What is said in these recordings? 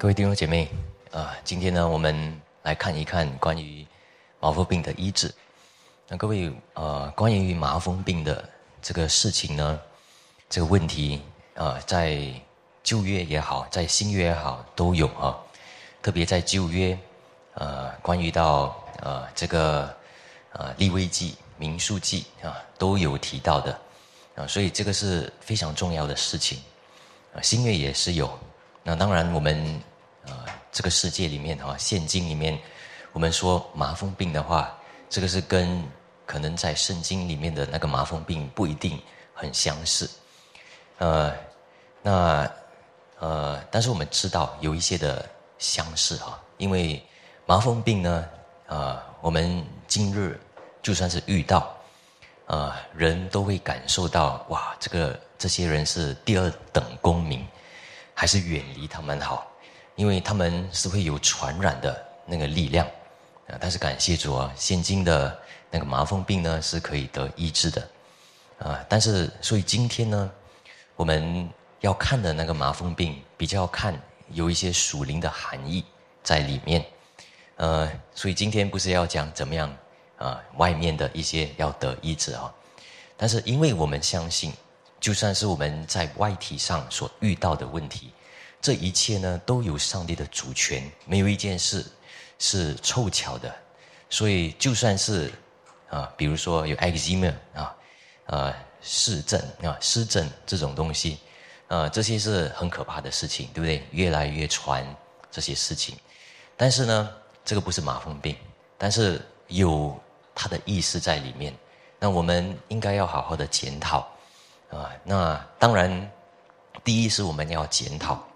各位弟兄姐妹，啊，今天呢，我们来看一看关于麻风病的医治。那各位，呃，关于麻风病的这个事情呢，这个问题，啊，在旧约也好，在新约也好，都有啊。特别在旧约，呃，关于到呃这个呃利未记、民数记啊，都有提到的啊，所以这个是非常重要的事情。啊，新约也是有。那当然，我们。啊，这个世界里面哈，现今里面，我们说麻风病的话，这个是跟可能在圣经里面的那个麻风病不一定很相似。呃，那呃，但是我们知道有一些的相似哈，因为麻风病呢，啊，我们今日就算是遇到，啊，人都会感受到哇，这个这些人是第二等公民，还是远离他们好。因为他们是会有传染的那个力量，啊，但是感谢主啊，现今的那个麻风病呢是可以得医治的，啊，但是所以今天呢，我们要看的那个麻风病比较看有一些属灵的含义在里面，呃，所以今天不是要讲怎么样啊，外面的一些要得医治啊，但是因为我们相信，就算是我们在外体上所遇到的问题。这一切呢，都有上帝的主权，没有一件事是凑巧的。所以，就算是啊，比如说有 eczema 啊，啊湿疹啊湿疹这种东西，啊这些是很可怕的事情，对不对？越来越传这些事情，但是呢，这个不是麻风病，但是有它的意思在里面。那我们应该要好好的检讨啊。那当然，第一是我们要检讨。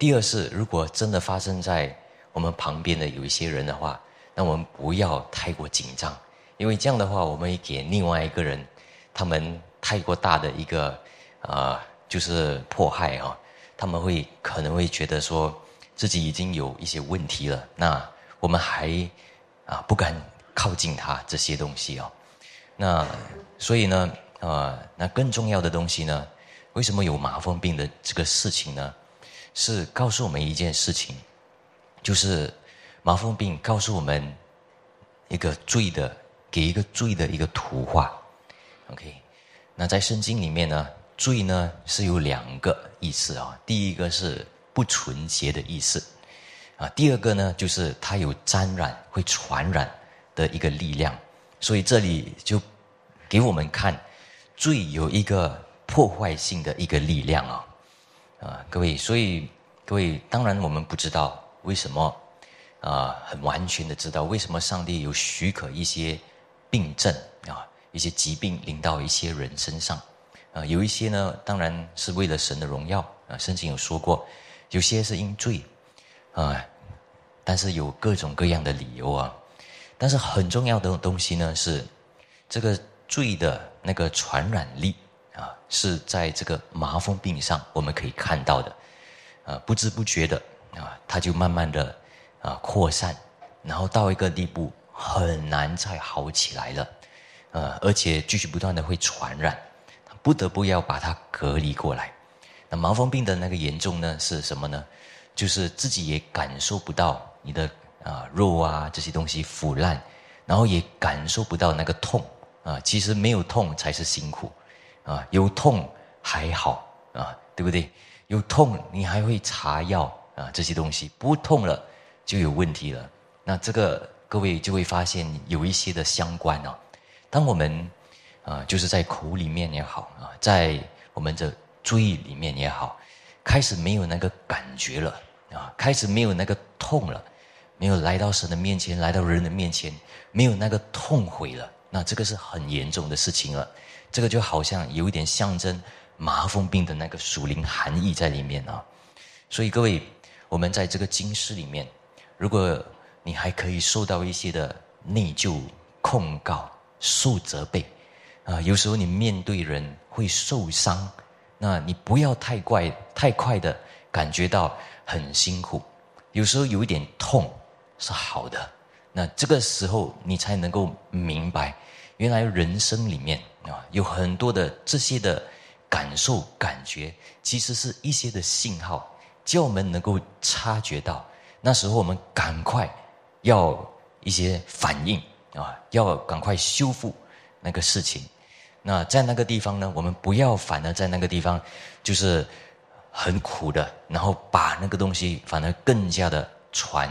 第二是，如果真的发生在我们旁边的有一些人的话，那我们不要太过紧张，因为这样的话，我们给另外一个人他们太过大的一个啊，就是迫害啊，他们会可能会觉得说自己已经有一些问题了，那我们还啊不敢靠近他这些东西哦。那所以呢，啊，那更重要的东西呢，为什么有麻风病的这个事情呢？是告诉我们一件事情，就是麻风病告诉我们一个罪的，给一个罪的一个图画。OK，那在圣经里面呢，罪呢是有两个意思啊。第一个是不纯洁的意思啊，第二个呢就是它有沾染、会传染的一个力量。所以这里就给我们看，罪有一个破坏性的一个力量啊。啊，各位，所以各位，当然我们不知道为什么啊，很完全的知道为什么上帝有许可一些病症啊，一些疾病临到一些人身上啊，有一些呢，当然是为了神的荣耀啊，圣经有说过，有些是因罪啊，但是有各种各样的理由啊，但是很重要的东西呢是这个罪的那个传染力。啊，是在这个麻风病上我们可以看到的，啊，不知不觉的啊，它就慢慢的啊扩散，然后到一个地步很难再好起来了，呃，而且继续不断的会传染，不得不要把它隔离过来。那麻风病的那个严重呢是什么呢？就是自己也感受不到你的啊肉啊这些东西腐烂，然后也感受不到那个痛啊，其实没有痛才是辛苦。啊，有痛还好啊，对不对？有痛你还会擦药啊，这些东西不痛了就有问题了。那这个各位就会发现有一些的相关哦。当我们啊，就是在口里面也好啊，在我们的注意里面也好，开始没有那个感觉了啊，开始没有那个痛了，没有来到神的面前，来到人的面前，没有那个痛悔了，那这个是很严重的事情了。这个就好像有一点象征麻风病的那个属灵含义在里面啊，所以各位，我们在这个经师里面，如果你还可以受到一些的内疚、控告、受责备，啊，有时候你面对人会受伤，那你不要太怪、太快的感觉到很辛苦，有时候有一点痛是好的，那这个时候你才能够明白。原来人生里面啊，有很多的这些的感受、感觉，其实是一些的信号，叫我们能够察觉到，那时候我们赶快要一些反应啊，要赶快修复那个事情。那在那个地方呢，我们不要反而在那个地方就是很苦的，然后把那个东西反而更加的传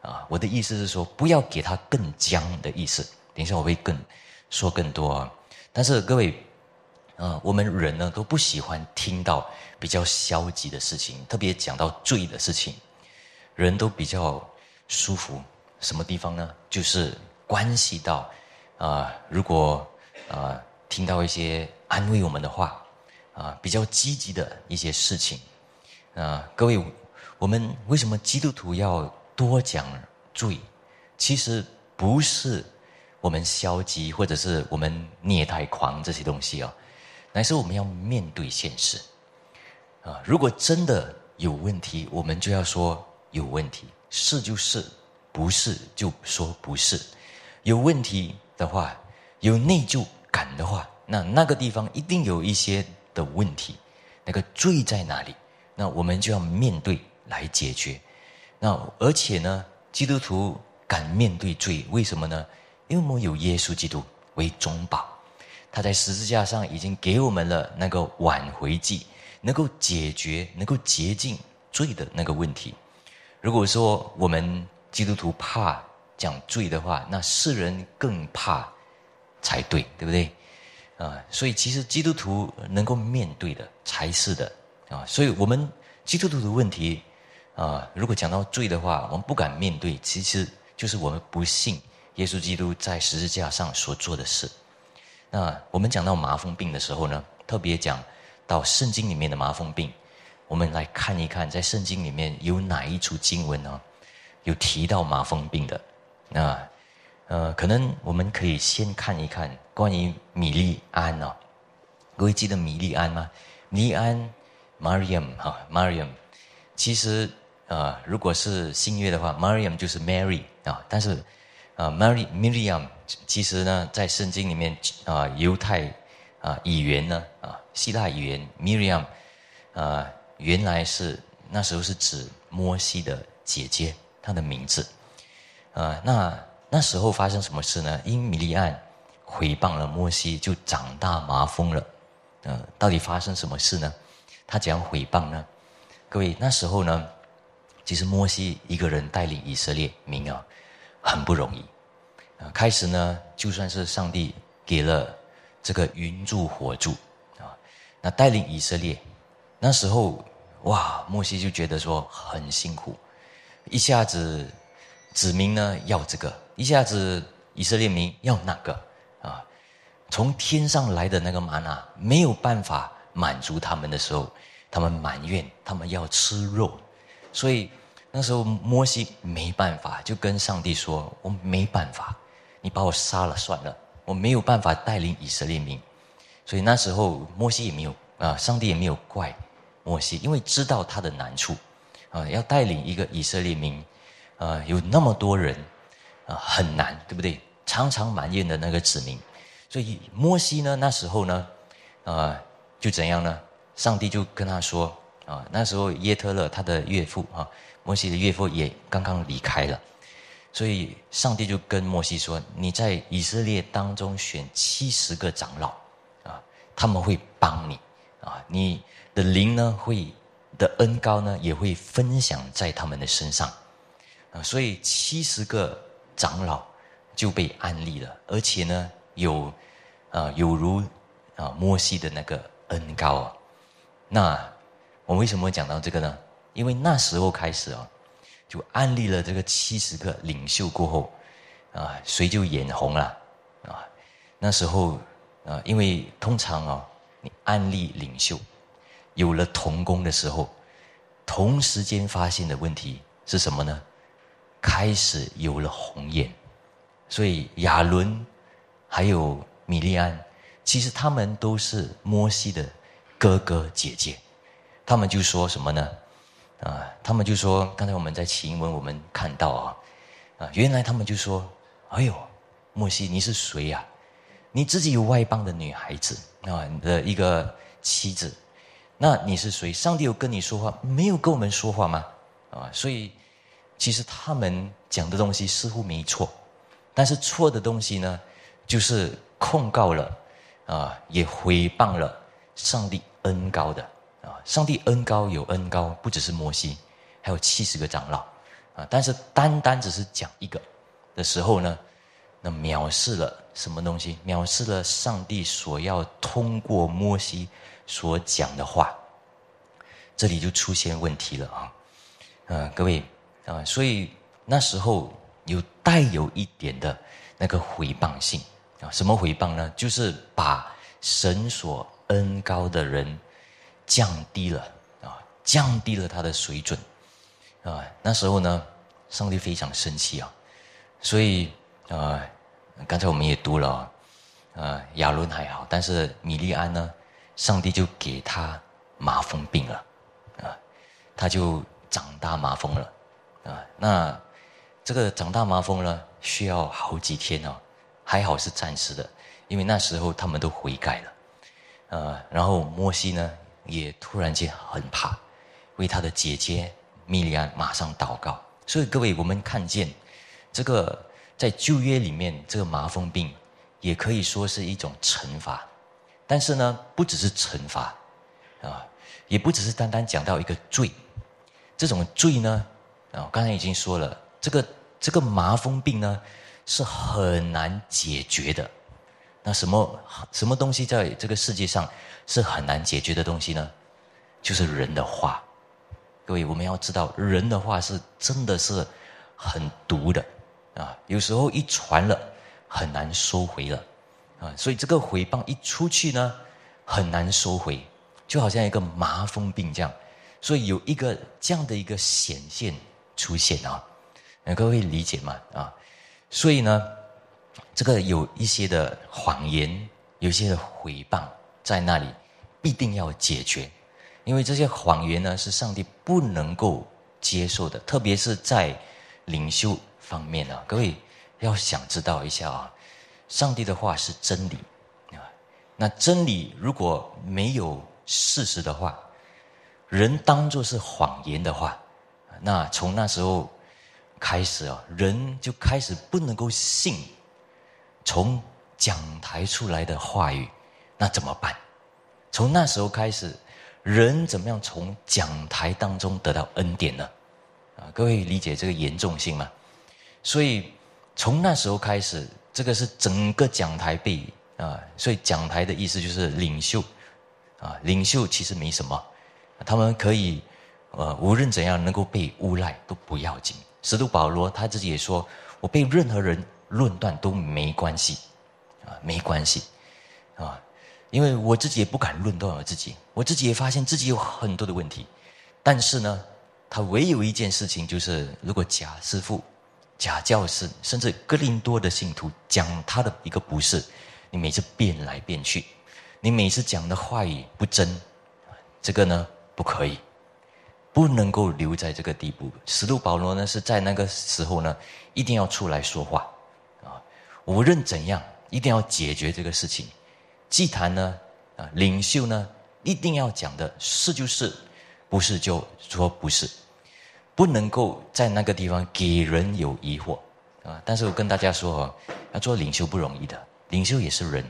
啊。我的意思是说，不要给它更僵的意思。等一下我会更说更多啊。但是各位，啊，我们人呢都不喜欢听到比较消极的事情，特别讲到罪的事情，人都比较舒服。什么地方呢？就是关系到啊，如果啊。听到一些安慰我们的话，啊，比较积极的一些事情，啊，各位，我们为什么基督徒要多讲罪？其实不是我们消极，或者是我们虐待狂这些东西哦，乃是我们要面对现实。啊，如果真的有问题，我们就要说有问题，是就是，不是就说不是。有问题的话，有内疚。感的话，那那个地方一定有一些的问题，那个罪在哪里？那我们就要面对来解决。那而且呢，基督徒敢面对罪，为什么呢？因为我们有耶稣基督为中保，他在十字架上已经给我们了那个挽回剂，能够解决、能够洁净罪的那个问题。如果说我们基督徒怕讲罪的话，那世人更怕。才对，对不对？啊，所以其实基督徒能够面对的才是的啊。所以我们基督徒的问题啊，如果讲到罪的话，我们不敢面对，其实就是我们不信耶稣基督在十字架上所做的事。那我们讲到麻风病的时候呢，特别讲到圣经里面的麻风病，我们来看一看，在圣经里面有哪一处经文呢，有提到麻风病的那。呃，可能我们可以先看一看关于米利安哦。各位记得米利安吗？米利安，Mariam 哈，Mariam。其实呃，如果是新约的话，Mariam 就是 Mary 啊。但是啊，Mary Miriam 其实呢，在圣经里面啊，犹太啊语言呢啊，希腊语言 Miriam 啊，原来是那时候是指摩西的姐姐，她的名字啊，那。那时候发生什么事呢？因米利安毁谤了摩西，就长大麻风了。呃，到底发生什么事呢？他怎样毁谤呢？各位，那时候呢，其实摩西一个人带领以色列民啊，很不容易。啊，开始呢，就算是上帝给了这个云柱火柱啊，那带领以色列，那时候哇，摩西就觉得说很辛苦，一下子子民呢要这个。一下子以色列民要那个啊，从天上来的那个玛纳没有办法满足他们的时候，他们埋怨，他们要吃肉，所以那时候摩西没办法，就跟上帝说：“我没办法，你把我杀了算了，我没有办法带领以色列民。”所以那时候摩西也没有啊，上帝也没有怪摩西，因为知道他的难处啊，要带领一个以色列民啊，有那么多人。啊，很难，对不对？常常埋怨的那个子民，所以摩西呢，那时候呢，啊，就怎样呢？上帝就跟他说，啊，那时候耶特勒他的岳父啊，摩西的岳父也刚刚离开了，所以上帝就跟摩西说：“你在以色列当中选七十个长老，啊，他们会帮你，啊，你的灵呢会的恩高呢也会分享在他们的身上，啊，所以七十个。”长老就被安利了，而且呢，有啊，有如啊摩西的那个恩高啊。那我为什么会讲到这个呢？因为那时候开始啊，就安利了这个七十个领袖过后啊，谁就眼红了啊？那时候啊，因为通常啊，你安利领袖有了同工的时候，同时间发现的问题是什么呢？开始有了红眼，所以亚伦还有米利安，其实他们都是摩西的哥哥姐姐。他们就说什么呢？啊，他们就说，刚才我们在晴文我们看到啊，啊，原来他们就说：“哎呦，摩西你是谁呀？你自己有外邦的女孩子啊，你的一个妻子，那你是谁？上帝有跟你说话，没有跟我们说话吗？啊，所以其实他们讲的东西似乎没错，但是错的东西呢，就是控告了啊，也诽谤了上帝恩高的啊。上帝恩高有恩高，不只是摩西，还有七十个长老啊。但是单单只是讲一个的时候呢，那藐视了什么东西？藐视了上帝所要通过摩西。所讲的话，这里就出现问题了啊！啊，各位啊，所以那时候有带有一点的那个回谤性啊，什么回谤呢？就是把神所恩高的人降低了啊，降低了他的水准啊。那时候呢，上帝非常生气啊，所以啊，刚才我们也读了啊，亚伦还好，但是米利安呢？上帝就给他麻风病了，啊，他就长大麻风了，啊，那这个长大麻风呢，需要好几天哦，还好是暂时的，因为那时候他们都悔改了，啊，然后摩西呢也突然间很怕，为他的姐姐米利安马上祷告，所以各位我们看见这个在旧约里面这个麻风病也可以说是一种惩罚。但是呢，不只是惩罚，啊，也不只是单单讲到一个罪，这种罪呢，啊，刚才已经说了，这个这个麻风病呢是很难解决的。那什么什么东西在这个世界上是很难解决的东西呢？就是人的话。各位，我们要知道，人的话是真的是很毒的啊，有时候一传了，很难收回了。啊，所以这个回谤一出去呢，很难收回，就好像一个麻风病这样。所以有一个这样的一个显现出现啊，各位理解吗？啊，所以呢，这个有一些的谎言，有些的回谤在那里，必定要解决，因为这些谎言呢是上帝不能够接受的，特别是在领袖方面啊，各位要想知道一下啊。上帝的话是真理啊，那真理如果没有事实的话，人当作是谎言的话，那从那时候开始啊，人就开始不能够信从讲台出来的话语，那怎么办？从那时候开始，人怎么样从讲台当中得到恩典呢？啊，各位理解这个严重性吗？所以从那时候开始。这个是整个讲台被啊，所以讲台的意思就是领袖啊，领袖其实没什么，他们可以呃无论怎样能够被诬赖都不要紧。使徒保罗他自己也说，我被任何人论断都没关系啊，没关系啊，因为我自己也不敢论断我自己，我自己也发现自己有很多的问题，但是呢，他唯有一件事情就是，如果假师傅。假教师，甚至哥林多的信徒讲他的一个不是，你每次变来变去，你每次讲的话语不真，这个呢不可以，不能够留在这个地步。使徒保罗呢是在那个时候呢，一定要出来说话无论怎样，一定要解决这个事情。祭坛呢啊，领袖呢一定要讲的是就是，不是就说不是。不能够在那个地方给人有疑惑啊！但是我跟大家说哦，要做领袖不容易的，领袖也是人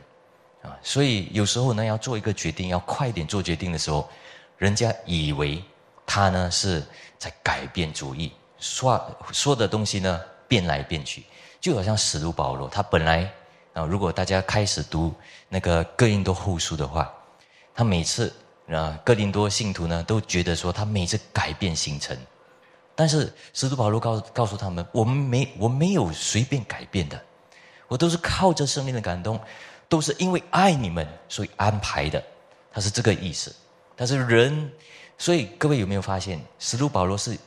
啊，所以有时候呢，要做一个决定，要快点做决定的时候，人家以为他呢是在改变主意，说说的东西呢变来变去，就好像使徒保罗，他本来啊，如果大家开始读那个哥林多后书的话，他每次啊，哥林多信徒呢都觉得说他每次改变行程。但是使徒保罗告告诉他们，我们没我没有随便改变的，我都是靠着圣灵的感动，都是因为爱你们所以安排的，他是这个意思。但是人，所以各位有没有发现，使徒保罗是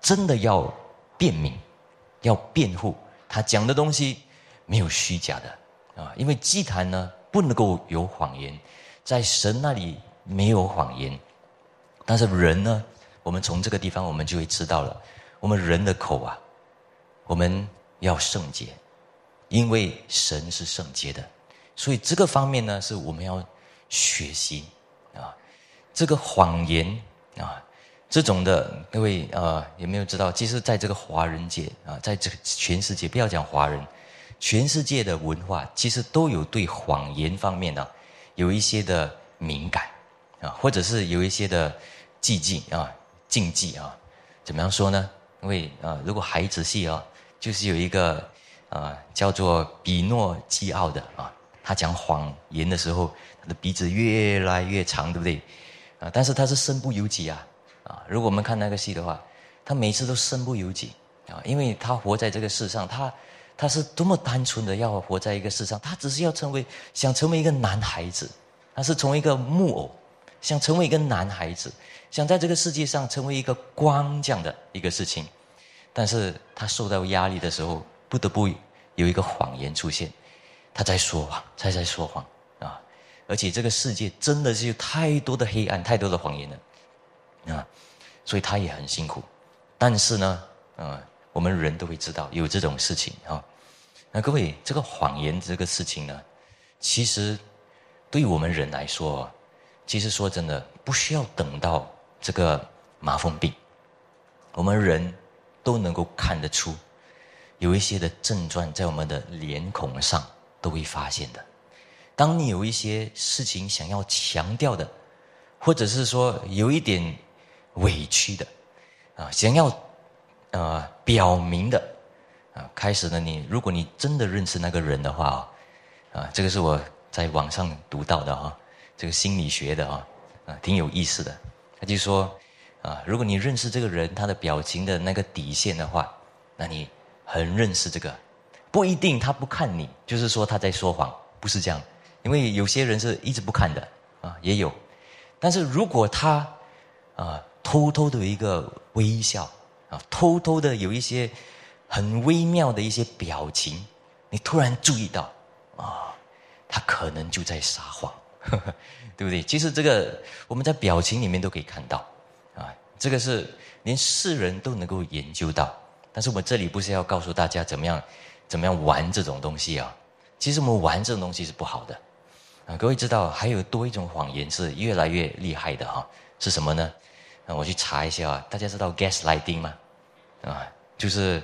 真的要辩明，要辩护他讲的东西没有虚假的啊，因为祭坛呢不能够有谎言，在神那里没有谎言，但是人呢？我们从这个地方，我们就会知道了，我们人的口啊，我们要圣洁，因为神是圣洁的，所以这个方面呢，是我们要学习啊。这个谎言啊，这种的各位啊，有没有知道？其实在这个华人界啊，在这个全世界，不要讲华人，全世界的文化其实都有对谎言方面呢有一些的敏感啊，或者是有一些的禁忌啊，禁忌啊，怎么样说呢？因为啊，如果孩子戏啊，就是有一个啊叫做比诺基奥的啊，他讲谎言的时候，他的鼻子越来越长，对不对？啊，但是他是身不由己，啊，如果我们看那个戏的话，他每次都身不由己啊，因为他活在这个世上，他他是多么单纯的要活在一个世上，他只是要成为想成为一个男孩子，他是从一个木偶，想成为一个男孩子，想在这个世界上成为一个光这样的一个事情，但是他受到压力的时候，不得不有一个谎言出现，他在说谎，他在说谎啊。而且这个世界真的是有太多的黑暗，太多的谎言了，啊，所以他也很辛苦。但是呢，嗯，我们人都会知道有这种事情啊。那各位，这个谎言这个事情呢，其实对于我们人来说，其实说真的，不需要等到这个麻风病，我们人都能够看得出，有一些的症状在我们的脸孔上都会发现的。当你有一些事情想要强调的，或者是说有一点委屈的，啊，想要啊表明的，啊，开始呢，你如果你真的认识那个人的话，啊，啊这个是我在网上读到的哈，这个心理学的啊，啊，挺有意思的。他就说，啊，如果你认识这个人他的表情的那个底线的话，那你很认识这个，不一定他不看你，就是说他在说谎，不是这样。因为有些人是一直不看的啊，也有。但是如果他啊偷偷的有一个微笑啊，偷偷的有一些很微妙的一些表情，你突然注意到啊，他可能就在撒谎呵呵，对不对？其实这个我们在表情里面都可以看到啊，这个是连世人都能够研究到。但是我们这里不是要告诉大家怎么样怎么样玩这种东西啊？其实我们玩这种东西是不好的。啊，各位知道还有多一种谎言是越来越厉害的哈？是什么呢？那，我去查一下啊。大家知道 gaslighting 吗？啊，就是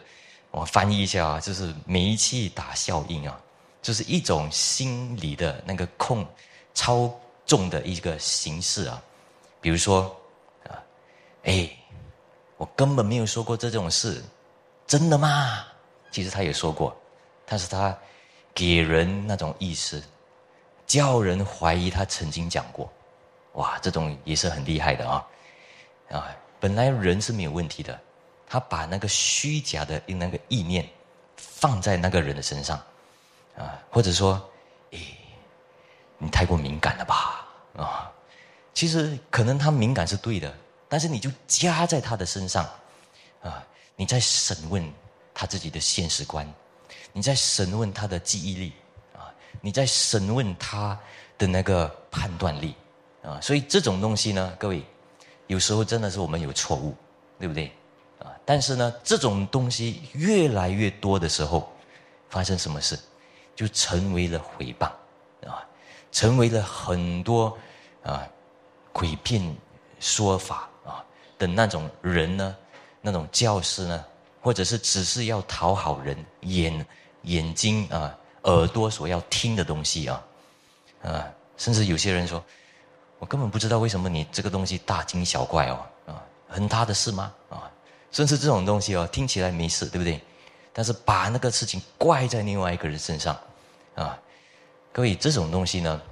我翻译一下啊，就是煤气打效应啊，就是一种心理的那个控操纵的一个形式啊。比如说啊，哎，我根本没有说过这种事，真的吗？其实他也说过，但是他给人那种意思。叫人怀疑他曾经讲过，哇，这种也是很厉害的啊！啊，本来人是没有问题的，他把那个虚假的那个意念放在那个人的身上，啊，或者说，诶，你太过敏感了吧？啊，其实可能他敏感是对的，但是你就加在他的身上，啊，你在审问他自己的现实观，你在审问他的记忆力。啊你在审问他的那个判断力啊，所以这种东西呢，各位，有时候真的是我们有错误，对不对？啊，但是呢，这种东西越来越多的时候，发生什么事，就成为了诽谤啊，成为了很多啊诡辩说法啊的那种人呢，那种教师呢，或者是只是要讨好人眼眼睛啊。耳朵所要听的东西啊，啊，甚至有些人说，我根本不知道为什么你这个东西大惊小怪哦，啊，很大的事吗？啊，甚至这种东西哦，听起来没事，对不对？但是把那个事情怪在另外一个人身上，啊，各位，这种东西呢，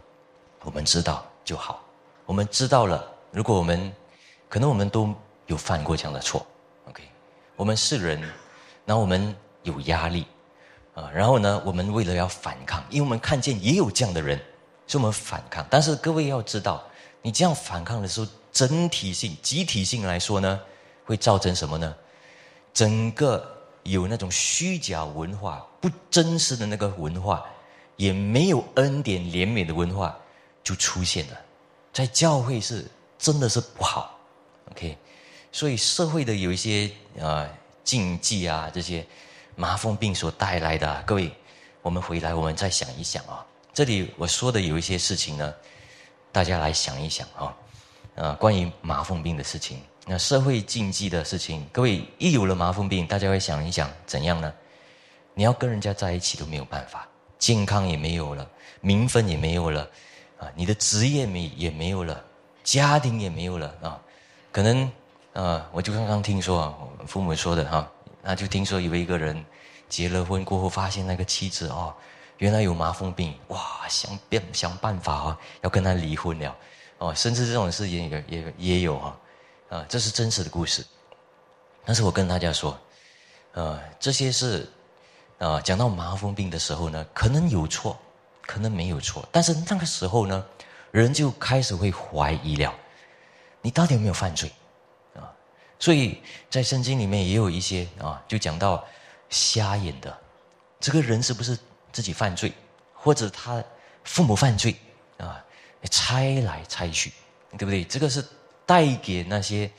我们知道就好。我们知道了，如果我们可能我们都有犯过这样的错，OK，我们是人，那我们有压力。啊，然后呢，我们为了要反抗，因为我们看见也有这样的人，所以我们反抗。但是各位要知道，你这样反抗的时候，整体性、集体性来说呢，会造成什么呢？整个有那种虚假文化、不真实的那个文化，也没有恩典怜悯的文化，就出现了。在教会是真的是不好，OK。所以社会的有一些啊禁忌啊这些。麻风病所带来的，各位，我们回来，我们再想一想啊。这里我说的有一些事情呢，大家来想一想啊。啊，关于麻风病的事情，那社会禁忌的事情，各位一有了麻风病，大家会想一想怎样呢？你要跟人家在一起都没有办法，健康也没有了，名分也没有了，啊，你的职业没也没有了，家庭也没有了啊，可能啊，我就刚刚听说父母说的哈，那就听说有一个人结了婚过后，发现那个妻子哦。原来有麻风病，哇！想变想办法啊，要跟他离婚了，哦，甚至这种事也也也有啊，啊，这是真实的故事。但是我跟大家说，呃，这些是，啊，讲到麻风病的时候呢，可能有错，可能没有错，但是那个时候呢，人就开始会怀疑了，你到底有没有犯罪？啊，所以在圣经里面也有一些啊，就讲到瞎眼的这个人是不是？自己犯罪，或者他父母犯罪啊，猜来猜去，对不对？这个是带给那些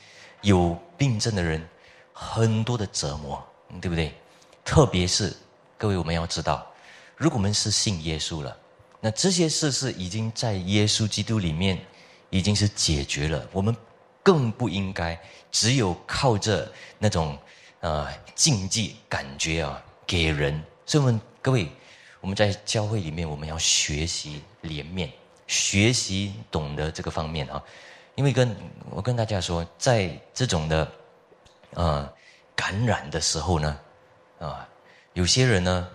有病症的人很多的折磨，对不对？特别是各位，我们要知道，如果我们是信耶稣了，那这些事是已经在耶稣基督里面已经是解决了。我们更不应该只有靠着那种啊禁忌感觉啊给人。所以，我们各位。我们在教会里面，我们要学习怜悯，学习懂得这个方面啊。因为跟我跟大家说，在这种的呃感染的时候呢，啊，有些人呢，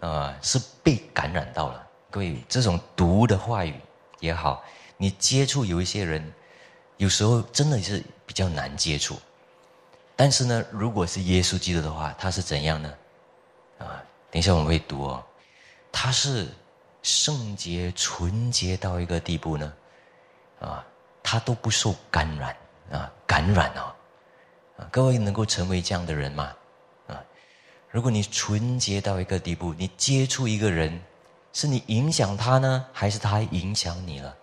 啊是被感染到了。各位，这种毒的话语也好，你接触有一些人，有时候真的是比较难接触。但是呢，如果是耶稣基督的话，他是怎样呢？啊，等一下我们会读哦。他是圣洁纯洁到一个地步呢，啊，他都不受感染啊，感染啊，啊，各位能够成为这样的人吗？啊，如果你纯洁到一个地步，你接触一个人，是你影响他呢，还是他影响你了？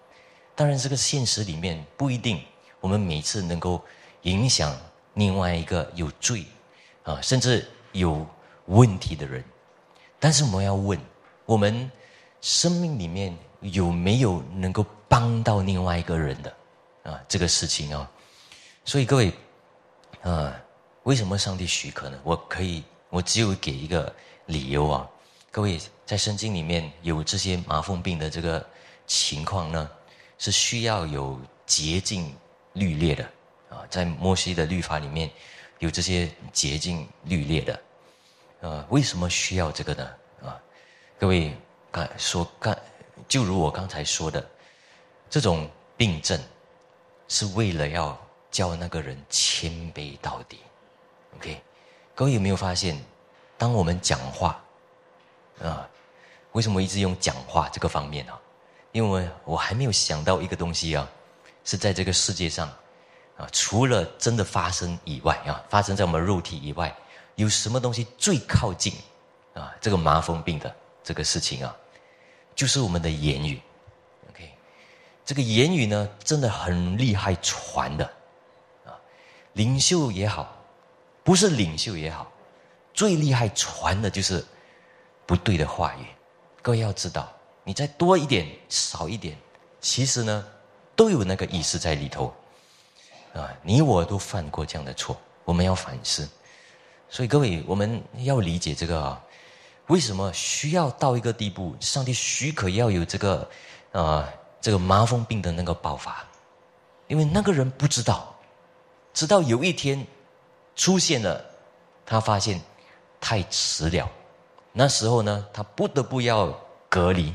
当然，这个现实里面不一定，我们每次能够影响另外一个有罪啊，甚至有问题的人，但是我们要问。我们生命里面有没有能够帮到另外一个人的啊？这个事情啊，所以各位啊，为什么上帝许可呢？我可以，我只有给一个理由啊。各位在圣经里面有这些麻风病的这个情况呢，是需要有洁净律列的啊。在摩西的律法里面有这些洁净律列的啊。为什么需要这个呢？各位，刚说刚，就如我刚才说的，这种病症是为了要叫那个人谦卑到底。OK，各位有没有发现，当我们讲话啊，为什么一直用讲话这个方面呢？因为我还没有想到一个东西啊，是在这个世界上啊，除了真的发生以外啊，发生在我们肉体以外，有什么东西最靠近啊这个麻风病的？这个事情啊，就是我们的言语，OK，这个言语呢，真的很厉害传的，啊，领袖也好，不是领袖也好，最厉害传的就是不对的话语。各位要知道，你再多一点、少一点，其实呢，都有那个意思在里头，啊，你我都犯过这样的错，我们要反思。所以各位，我们要理解这个啊。为什么需要到一个地步？上帝许可要有这个，啊，这个麻风病的那个爆发，因为那个人不知道，直到有一天出现了，他发现太迟了。那时候呢，他不得不要隔离，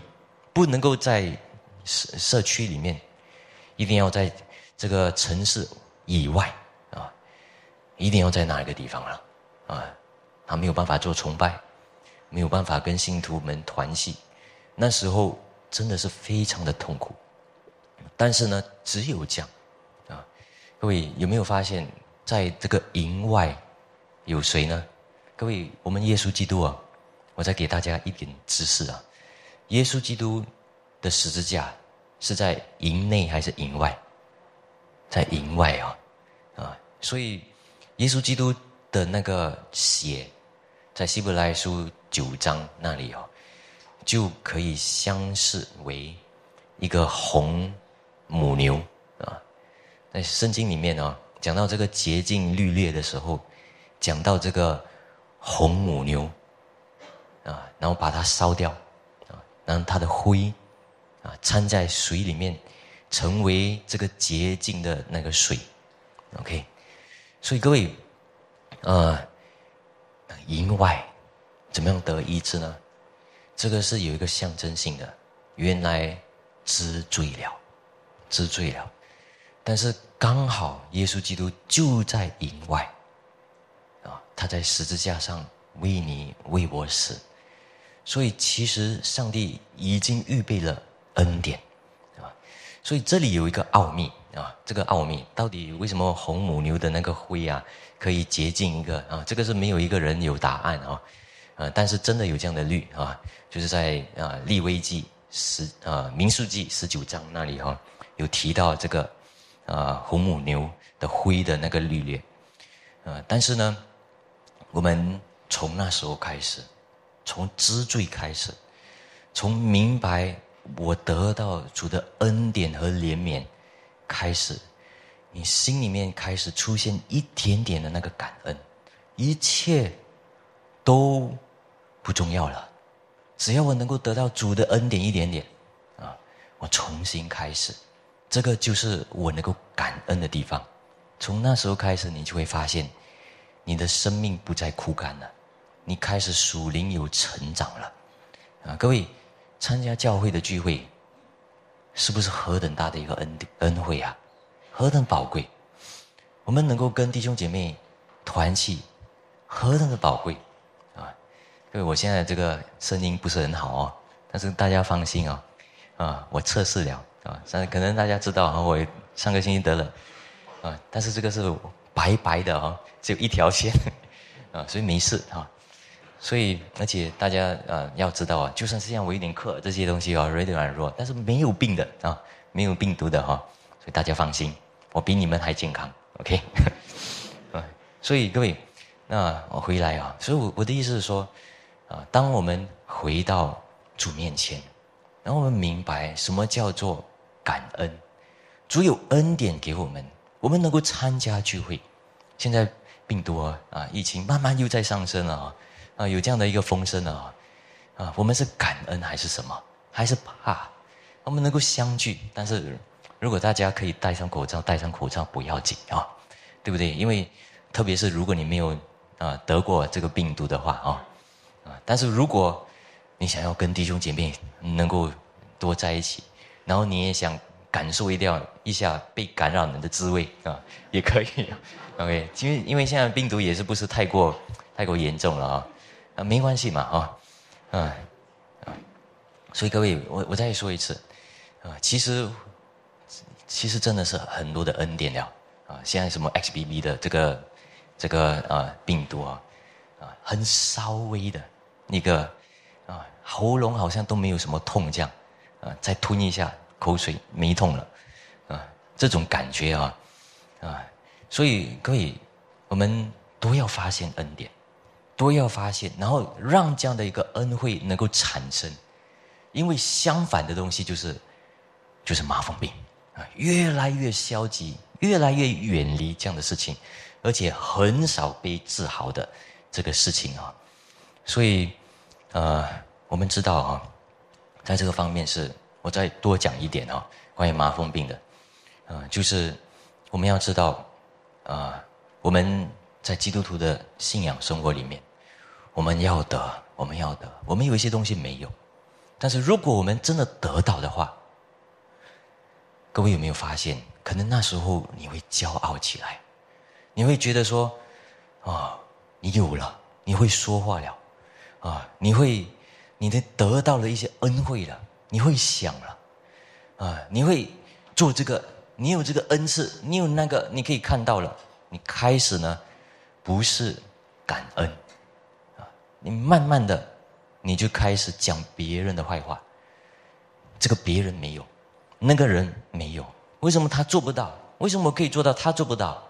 不能够在社社区里面，一定要在这个城市以外啊，一定要在哪一个地方了啊？他没有办法做崇拜。没有办法跟信徒们团契，那时候真的是非常的痛苦。但是呢，只有这样啊，各位有没有发现，在这个营外有谁呢？各位，我们耶稣基督啊，我再给大家一点知识啊，耶稣基督的十字架是在营内还是营外？在营外啊，啊，所以耶稣基督的那个血，在希伯来书。九章那里哦，就可以相视为一个红母牛啊，在圣经里面哦，讲到这个洁净律列的时候，讲到这个红母牛啊，然后把它烧掉啊，然后它的灰啊掺在水里面，成为这个洁净的那个水。OK，所以各位，呃，营外怎么样得医治呢？这个是有一个象征性的，原来知罪了，知罪了。但是刚好耶稣基督就在营外，啊，他在十字架上为你为我死，所以其实上帝已经预备了恩典，啊，所以这里有一个奥秘啊，这个奥秘到底为什么红母牛的那个灰啊可以洁净一个啊？这个是没有一个人有答案啊，呃，但是真的有这样的律啊，就是在啊立威记十啊民数记十九章那里哈有提到这个。啊，红母牛的灰的那个律列，啊，但是呢，我们从那时候开始，从知罪开始，从明白我得到主的恩典和怜悯开始，你心里面开始出现一点点的那个感恩，一切都不重要了，只要我能够得到主的恩典一点点，啊，我重新开始。这个就是我能够感恩的地方。从那时候开始，你就会发现，你的生命不再枯干了，你开始属灵有成长了。啊，各位，参加教会的聚会，是不是何等大的一个恩恩惠啊？何等宝贵！我们能够跟弟兄姐妹团契，何等的宝贵！各位，我现在这个声音不是很好哦，但是大家放心哦，啊，我测试了。啊，但可能大家知道啊，我上个星期得了，啊，但是这个是白白的哦，只有一条线，啊，所以没事啊，所以而且大家啊要知道啊，就算是像我一点课这些东西啊，有点软弱，但是没有病的啊，没有病毒的哈，所以大家放心，我比你们还健康，OK，所以各位，那我回来啊，所以我我的意思是说，啊，当我们回到主面前，然后我们明白什么叫做。感恩，主有恩典给我们，我们能够参加聚会。现在病毒啊，啊疫情慢慢又在上升了啊，啊，有这样的一个风声啊，啊，我们是感恩还是什么？还是怕？我们能够相聚，但是如果大家可以戴上口罩，戴上口罩不要紧啊，对不对？因为特别是如果你没有啊得过这个病毒的话，啊，但是如果你想要跟弟兄姐妹能够多在一起。然后你也想感受一掉一下被感染人的滋味啊，也可以，OK，因为因为现在病毒也是不是太过太过严重了啊，啊没关系嘛啊，啊啊，所以各位我我再说一次啊，其实其实真的是很多的恩典了啊，现在什么 XBB 的这个这个啊病毒啊啊很稍微的一个啊喉咙好像都没有什么痛这样。啊，再吞一下口水没痛了，啊，这种感觉啊，啊，所以各位，我们都要发现恩典，都要发现，然后让这样的一个恩惠能够产生，因为相反的东西就是就是麻风病啊，越来越消极，越来越远离这样的事情，而且很少被治好的这个事情啊，所以呃，我们知道啊。在这个方面是，我再多讲一点啊，关于麻风病的，啊，就是我们要知道，啊，我们在基督徒的信仰生活里面，我们要得，我们要得，我们有一些东西没有，但是如果我们真的得到的话，各位有没有发现，可能那时候你会骄傲起来，你会觉得说，啊，你有了，你会说话了，啊，你会。你的得到了一些恩惠了，你会想了，啊，你会做这个，你有这个恩赐，你有那个，你可以看到了，你开始呢，不是感恩，啊，你慢慢的，你就开始讲别人的坏话，这个别人没有，那个人没有，为什么他做不到？为什么我可以做到，他做不到？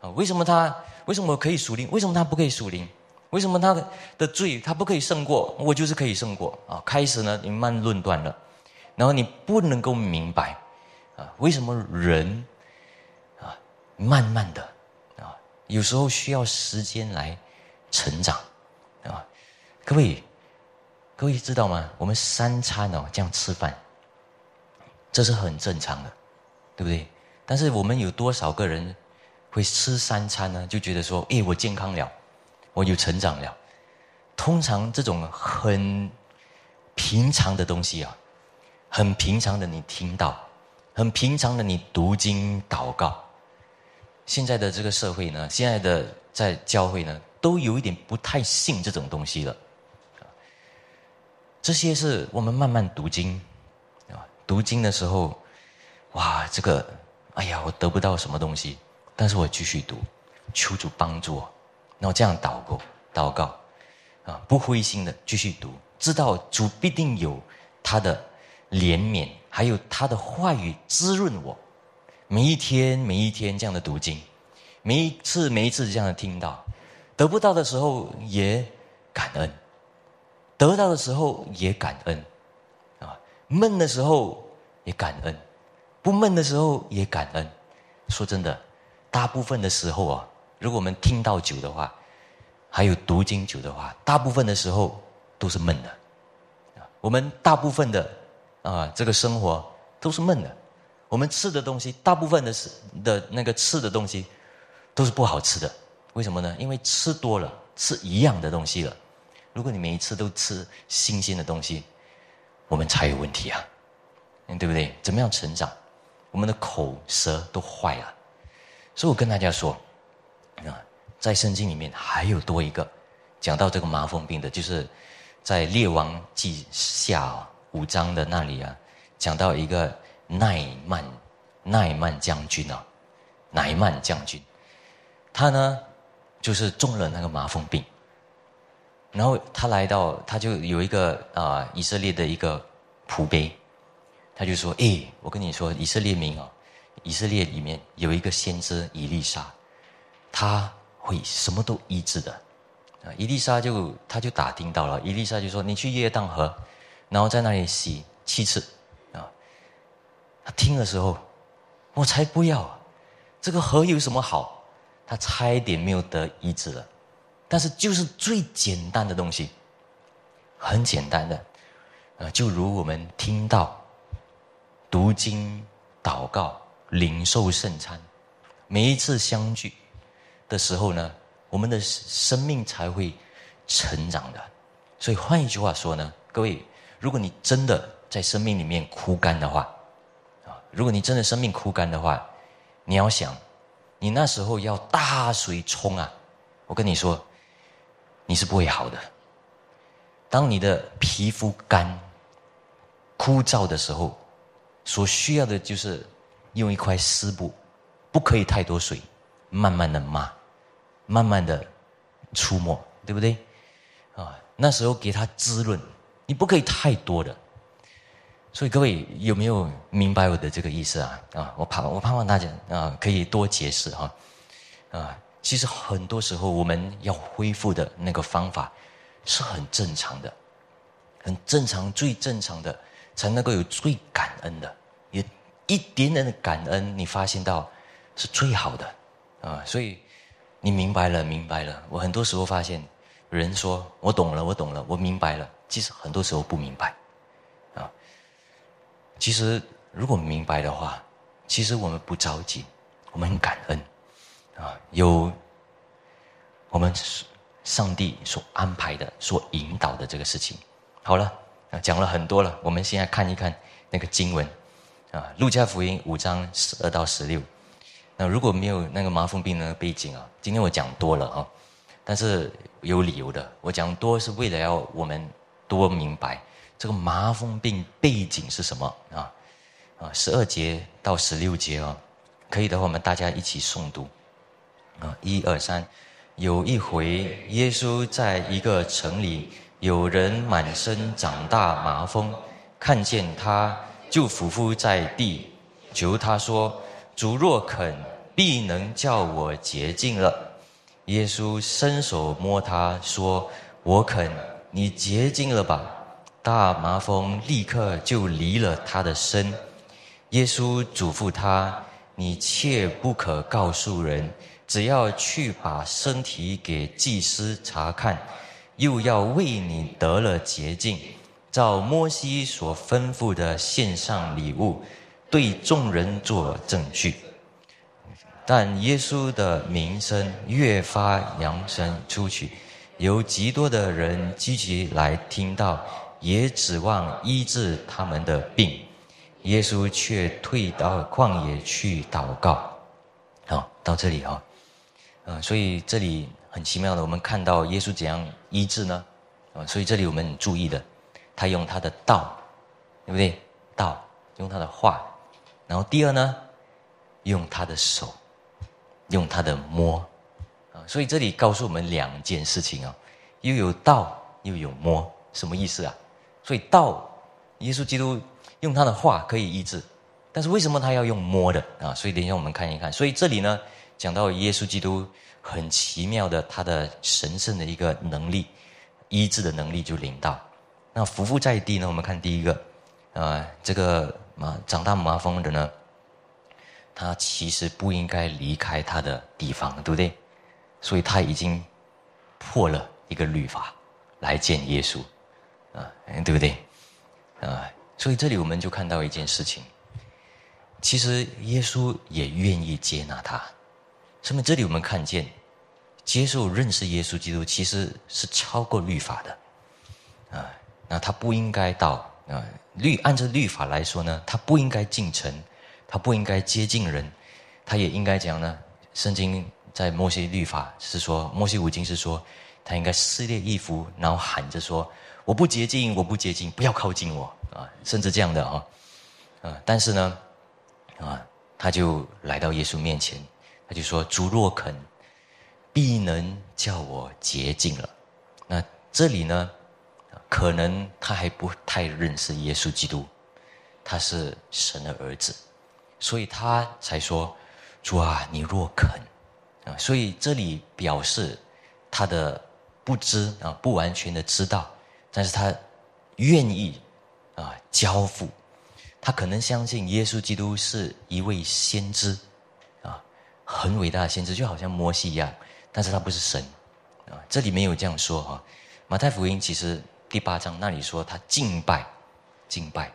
啊，为什么他？为什么我可以属灵？为什么他不可以属灵？为什么他的罪他不可以胜过我？就是可以胜过啊！开始呢，你慢论断了，然后你不能够明白啊，为什么人啊慢慢的啊，有时候需要时间来成长啊。各位，各位知道吗？我们三餐哦这样吃饭，这是很正常的，对不对？但是我们有多少个人会吃三餐呢？就觉得说，哎，我健康了，我有成长了。通常这种很平常的东西啊，很平常的你听到，很平常的你读经祷告。现在的这个社会呢，现在的在教会呢，都有一点不太信这种东西了。这些是我们慢慢读经啊，读经的时候，哇，这个，哎呀，我得不到什么东西，但是我继续读，求主帮助我，然后这样祷告，祷告，啊，不灰心的继续读，知道主必定有他的怜悯，还有他的话语滋润我。每一天，每一天这样的读经，每一次，每一次这样的听到，得不到的时候也感恩，得到的时候也感恩，啊，闷的时候也感恩，不闷的时候也感恩。说真的，大部分的时候啊，如果我们听到久的话，还有读经久的话，大部分的时候都是闷的，我们大部分的啊，这个生活都是闷的。我们吃的东西，大部分的是的那个吃的东西，都是不好吃的。为什么呢？因为吃多了，吃一样的东西了。如果你每一次都吃新鲜的东西，我们才有问题啊，对不对？怎么样成长？我们的口舌都坏了。所以我跟大家说，啊，在圣经里面还有多一个讲到这个麻风病的，就是在列王记下五章的那里啊，讲到一个。奈曼，奈曼将军啊，奈曼将军，他呢就是中了那个麻风病，然后他来到，他就有一个啊以色列的一个仆碑，他就说：“哎，我跟你说，以色列民啊，以色列里面有一个先知以利沙，他会什么都医治的。”啊，伊丽莎就他就打听到了，伊丽莎就说：“你去约旦河，然后在那里洗七次。”啊他听的时候，我才不要！这个河有什么好？他差一点没有得医治了。但是就是最简单的东西，很简单的，啊，就如我们听到读经、祷告、领受圣餐，每一次相聚的时候呢，我们的生命才会成长的。所以换一句话说呢，各位，如果你真的在生命里面枯干的话啊，如果你真的生命枯干的话，你要想，你那时候要大水冲啊！我跟你说，你是不会好的。当你的皮肤干、枯燥的时候，所需要的就是用一块湿布，不可以太多水，慢慢的骂，慢慢的出没，对不对？啊，那时候给它滋润，你不可以太多的。所以各位有没有明白我的这个意思啊？啊，我盼我盼望大家啊可以多解释哈。啊，其实很多时候我们要恢复的那个方法是很正常的，很正常、最正常的，才能够有最感恩的，有一点点的感恩，你发现到是最好的啊。所以你明白了，明白了。我很多时候发现，有人说我懂了，我懂了，我明白了，其实很多时候不明白。啊其实，如果明白的话，其实我们不着急，我们很感恩，啊，有我们上帝所安排的、所引导的这个事情。好了，讲了很多了，我们现在看一看那个经文，啊，《路加福音》五章十二到十六。那如果没有那个麻风病的背景啊，今天我讲多了啊，但是有理由的，我讲多是为了要我们多明白。这个麻风病背景是什么啊？啊，十二节到十六节啊，可以的话，我们大家一起诵读。啊，一二三，有一回，耶稣在一个城里，有人满身长大麻风，看见他就俯伏在地，求他说：“主若肯，必能叫我洁净了。”耶稣伸手摸他说：“我肯，你洁净了吧。”大麻风立刻就离了他的身。耶稣嘱咐他：“你切不可告诉人，只要去把身体给祭司查看，又要为你得了洁净，照摩西所吩咐的献上礼物，对众人做证据。但耶稣的名声越发扬声出去，有极多的人积极来听到，也指望医治他们的病。耶稣却退到旷野去祷告。好，到这里哈，嗯，所以这里很奇妙的，我们看到耶稣怎样医治呢？啊，所以这里我们注意的，他用他的道，对不对？道，用他的话。然后第二呢，用他的手，用他的摸。啊，所以这里告诉我们两件事情啊，又有道又有摸，什么意思啊？所以道，耶稣基督。用他的话可以医治，但是为什么他要用摸的啊？所以等一下我们看一看。所以这里呢，讲到耶稣基督很奇妙的他的神圣的一个能力，医治的能力就领到。那匍匐在地呢？我们看第一个，啊，这个麻长大麻风的呢，他其实不应该离开他的地方，对不对？所以他已经破了一个律法来见耶稣，啊，对不对？啊。所以这里我们就看到一件事情，其实耶稣也愿意接纳他。那么这里我们看见，接受认识耶稣基督其实是超过律法的，啊，那他不应该到啊律按照律法来说呢，他不应该进城，他不应该接近人，他也应该讲呢？圣经在摩西律法是说，摩西五经是说，他应该撕裂衣服，然后喊着说：“我不洁净，我不洁净，不要靠近我。”啊，甚至这样的啊，啊，但是呢，啊，他就来到耶稣面前，他就说：“主若肯，必能叫我洁净了。”那这里呢，可能他还不太认识耶稣基督，他是神的儿子，所以他才说：“主啊，你若肯。”啊，所以这里表示他的不知啊，不完全的知道，但是他愿意。啊，交付，他可能相信耶稣基督是一位先知，啊，很伟大的先知，就好像摩西一样，但是他不是神，啊，这里没有这样说哈。马太福音其实第八章那里说他敬拜，敬拜，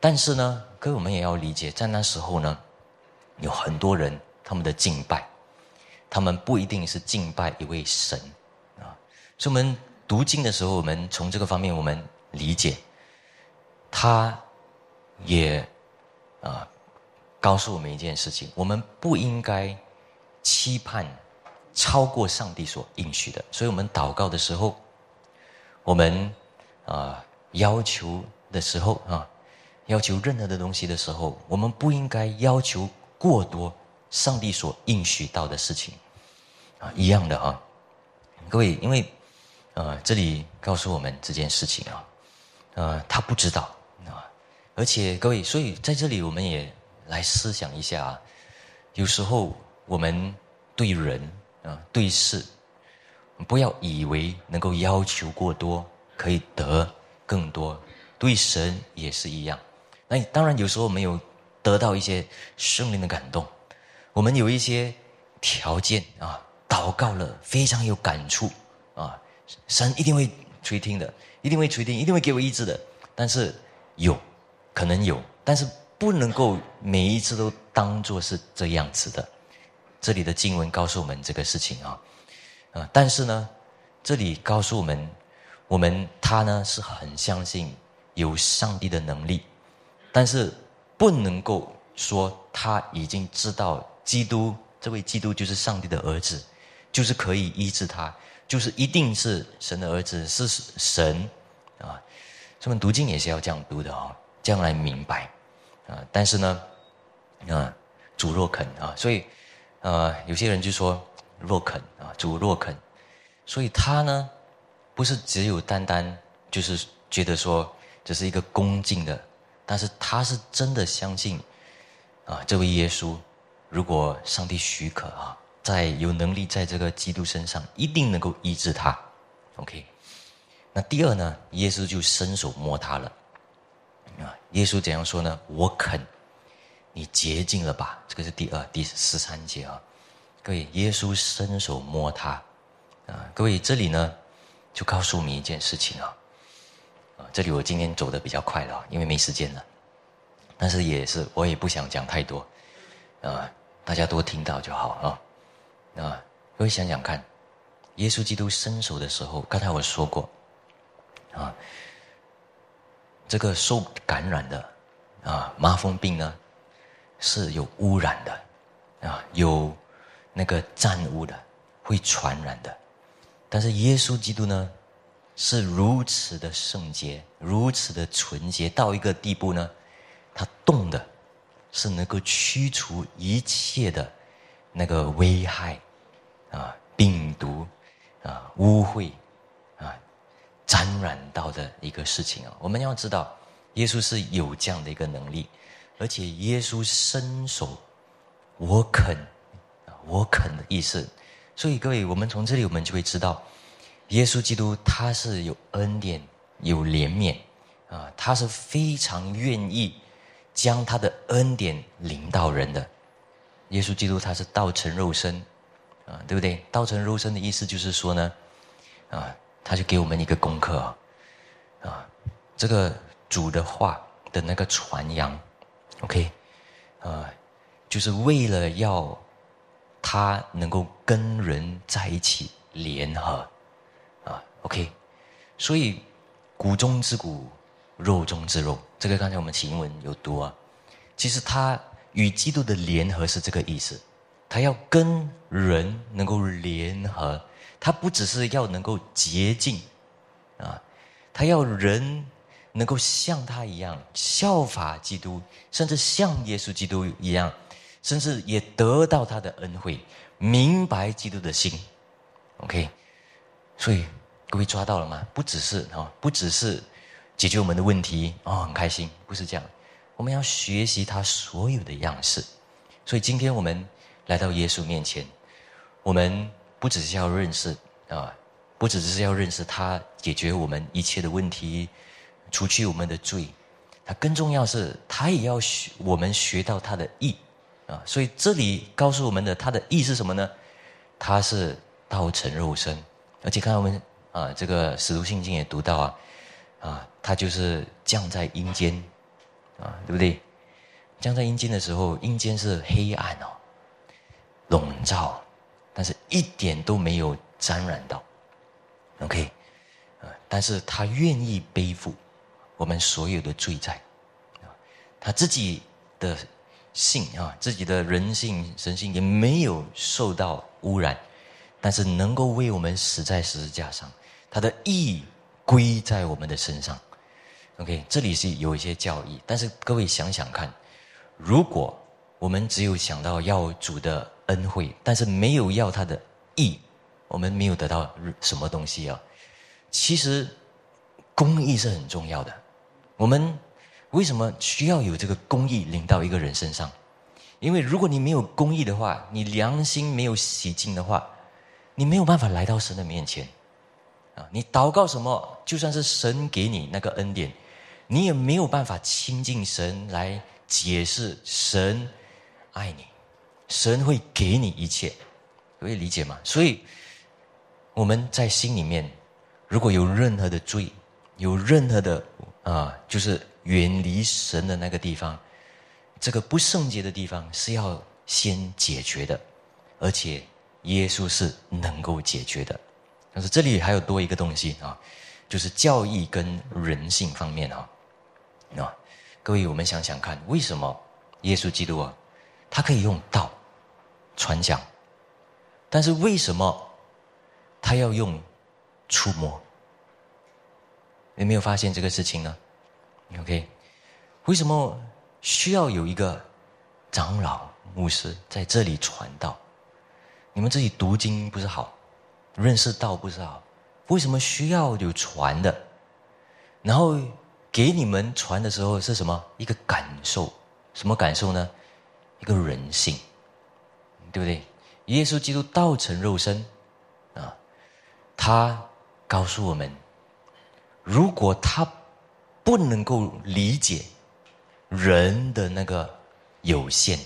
但是呢，各位我们也要理解，在那时候呢，有很多人他们的敬拜，他们不一定是敬拜一位神，啊，所以我们读经的时候，我们从这个方面我们理解。他，也，啊，告诉我们一件事情：我们不应该期盼超过上帝所应许的。所以，我们祷告的时候，我们啊要求的时候啊，要求任何的东西的时候，我们不应该要求过多上帝所应许到的事情啊，一样的啊，各位，因为啊，这里告诉我们这件事情啊，呃，他不知道啊。而且各位，所以在这里我们也来思想一下啊。有时候我们对人啊、对事，不要以为能够要求过多，可以得更多。对神也是一样。那当然，有时候没有得到一些圣灵的感动，我们有一些条件啊，祷告了非常有感触啊，神一定会垂听的，一定会垂听，一定会给我医治的。但是有。可能有，但是不能够每一次都当做是这样子的。这里的经文告诉我们这个事情啊，啊，但是呢，这里告诉我们，我们他呢是很相信有上帝的能力，但是不能够说他已经知道基督这位基督就是上帝的儿子，就是可以医治他，就是一定是神的儿子，是神啊。这们读经也是要这样读的哦。这样来明白，啊，但是呢，啊，主若肯啊，所以，呃，有些人就说若肯啊，主若肯，所以他呢，不是只有单单就是觉得说这是一个恭敬的，但是他是真的相信，啊，这位耶稣，如果上帝许可啊，在有能力在这个基督身上，一定能够医治他，OK，那第二呢，耶稣就伸手摸他了。啊，耶稣怎样说呢？我肯，你洁净了吧？这个是第二、第十三节啊。各位，耶稣伸手摸他啊。各位，这里呢，就告诉我们一件事情啊。啊，这里我今天走的比较快了，因为没时间了。但是也是，我也不想讲太多啊，大家多听到就好啊。啊，各位想想看，耶稣基督伸手的时候，刚才我说过啊，这个受感染的啊麻风病呢。是有污染的，啊，有那个沾污的，会传染的。但是耶稣基督呢，是如此的圣洁，如此的纯洁，到一个地步呢，他动的，是能够驱除一切的那个危害，啊，病毒，啊，污秽，啊，沾染到的一个事情啊。我们要知道，耶稣是有这样的一个能力。而且耶稣伸手，我肯，我肯的意思。所以各位，我们从这里我们就会知道，耶稣基督他是有恩典、有怜悯啊，他是非常愿意将他的恩典领到人的。耶稣基督他是道成肉身啊，对不对？道成肉身的意思就是说呢，啊，他就给我们一个功课啊，啊，这个主的话的那个传扬。OK，啊，就是为了要他能够跟人在一起联合，啊，OK，所以骨中之骨，肉中之肉，这个刚才我们经文有读啊。其实他与基督的联合是这个意思，他要跟人能够联合，他不只是要能够洁净，啊，他要人。能够像他一样效法基督，甚至像耶稣基督一样，甚至也得到他的恩惠，明白基督的心。OK，所以各位抓到了吗？不只是啊，不只是解决我们的问题哦，很开心，不是这样。我们要学习他所有的样式。所以今天我们来到耶稣面前，我们不只是要认识啊，不只是要认识他解决我们一切的问题。除去我们的罪，他更重要是，他也要学我们学到他的义啊。所以这里告诉我们的他的义是什么呢？他是道成肉身，而且看我们啊，这个使徒信经也读到啊，啊，他就是降在阴间啊，对不对？降在阴间的时候，阴间是黑暗哦，笼罩，但是一点都没有沾染到。OK，啊，但是他愿意背负。我们所有的罪债，啊，他自己的性啊，自己的人性、神性也没有受到污染，但是能够为我们死在十字架上，他的义归在我们的身上。OK，这里是有一些教义，但是各位想想看，如果我们只有想到要主的恩惠，但是没有要他的义，我们没有得到什么东西啊？其实公义是很重要的。我们为什么需要有这个公义领到一个人身上？因为如果你没有公义的话，你良心没有洗净的话，你没有办法来到神的面前。啊，你祷告什么，就算是神给你那个恩典，你也没有办法亲近神来解释神爱你，神会给你一切，可以理解吗？所以我们在心里面，如果有任何的罪，有任何的。啊，就是远离神的那个地方，这个不圣洁的地方是要先解决的，而且耶稣是能够解决的。但是这里还有多一个东西啊，就是教义跟人性方面啊。啊，各位，我们想想看，为什么耶稣基督啊，他可以用道传讲，但是为什么他要用触摸？有没有发现这个事情呢？OK，为什么需要有一个长老牧师在这里传道？你们自己读经不是好，认识道不是好？为什么需要有传的？然后给你们传的时候是什么？一个感受，什么感受呢？一个人性，对不对？耶稣基督道成肉身啊，他告诉我们。如果他不能够理解人的那个有限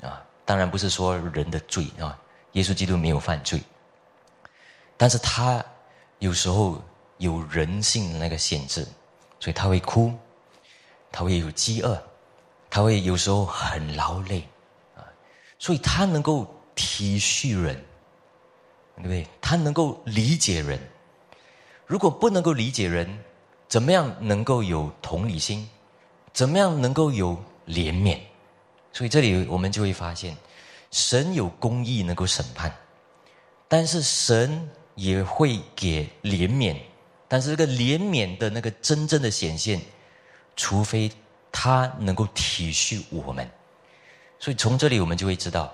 啊。当然不是说人的罪啊，耶稣基督没有犯罪，但是他有时候有人性的那个限制，所以他会哭，他会有饥饿，他会有时候很劳累啊，所以他能够体恤人，对不对？他能够理解人。如果不能够理解人，怎么样能够有同理心？怎么样能够有怜悯？所以这里我们就会发现，神有公义能够审判，但是神也会给怜悯。但是这个怜悯的那个真正的显现，除非他能够体恤我们。所以从这里我们就会知道，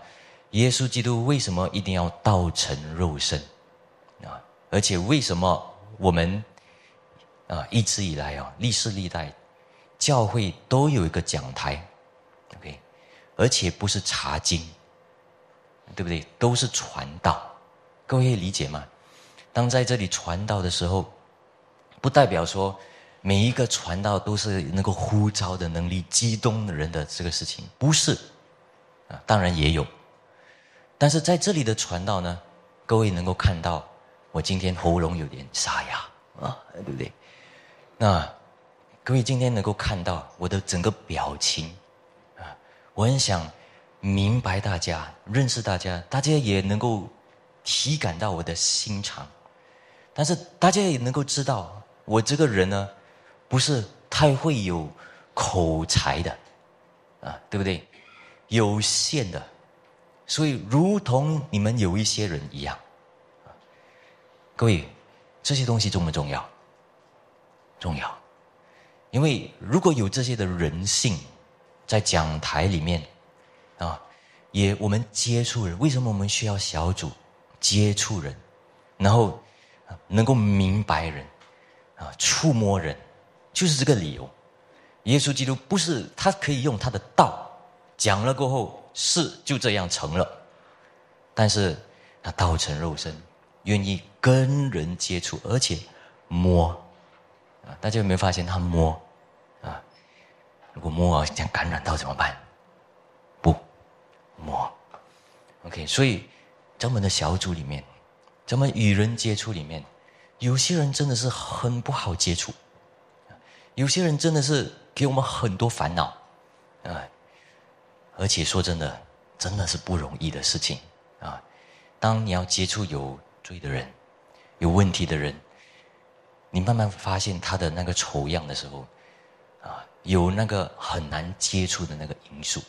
耶稣基督为什么一定要道成肉身啊？而且为什么我们啊一直以来啊历世历代教会都有一个讲台，OK，？而且不是查经，对不对？都是传道，各位理解吗？当在这里传道的时候，不代表说每一个传道都是能够呼召的能力、激动的人的这个事情，不是啊。当然也有，但是在这里的传道呢，各位能够看到，我今天喉咙有点沙哑啊，对不对？那各位今天能够看到我的整个表情啊。我很想明白大家，认识大家，大家也能够体感到我的心肠。但是大家也能够知道，我这个人呢，不是太会有口才的，啊，对不对？有限的，所以如同你们有一些人一样，各位，这些东西重不重要？重要，因为如果有这些的人性。在讲台里面，啊，也我们接触人，为什么我们需要小组接触人，然后能够明白人，啊，触摸人，就是这个理由。耶稣基督不是他可以用他的道讲了过后是就这样成了，但是他道成肉身，愿意跟人接触，而且摸，大家有没有发现他摸啊？如果摸啊，想感染到怎么办？不摸，OK。所以，咱们的小组里面，咱们与人接触里面，有些人真的是很不好接触，有些人真的是给我们很多烦恼啊。而且说真的，真的是不容易的事情啊。当你要接触有罪的人、有问题的人，你慢慢发现他的那个丑样的时候。啊有那个很难接触的那个因素，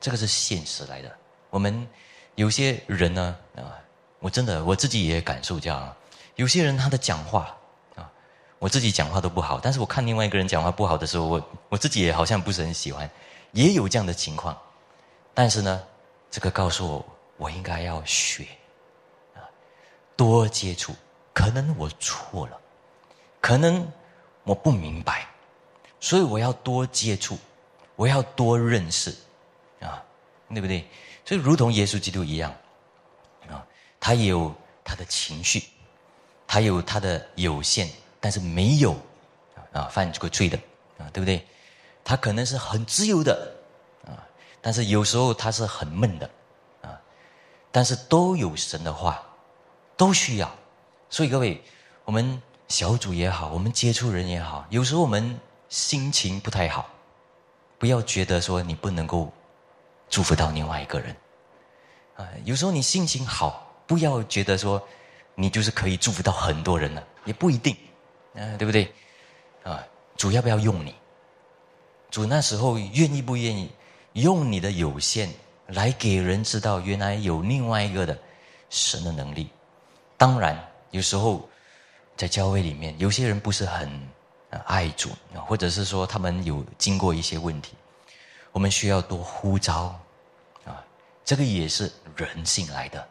这个是现实来的。我们有些人呢，啊，我真的我自己也感受这样。有些人他的讲话啊，我自己讲话都不好，但是我看另外一个人讲话不好的时候，我我自己也好像不是很喜欢，也有这样的情况。但是呢，这个告诉我，我应该要学啊，多接触。可能我错了，可能我不明白。所以我要多接触，我要多认识，啊，对不对？所以如同耶稣基督一样，啊，他有他的情绪，他有他的有限，但是没有啊犯过罪的，啊，对不对？他可能是很自由的，啊，但是有时候他是很闷的，啊，但是都有神的话，都需要。所以各位，我们小组也好，我们接触人也好，有时候我们。心情不太好，不要觉得说你不能够祝福到另外一个人啊。有时候你心情好，不要觉得说你就是可以祝福到很多人了，也不一定啊，对不对？啊，主要不要用你？主那时候愿意不愿意用你的有限来给人知道，原来有另外一个的神的能力？当然，有时候在教会里面，有些人不是很。爱主，或者是说他们有经过一些问题，我们需要多呼召啊，这个也是人性来的。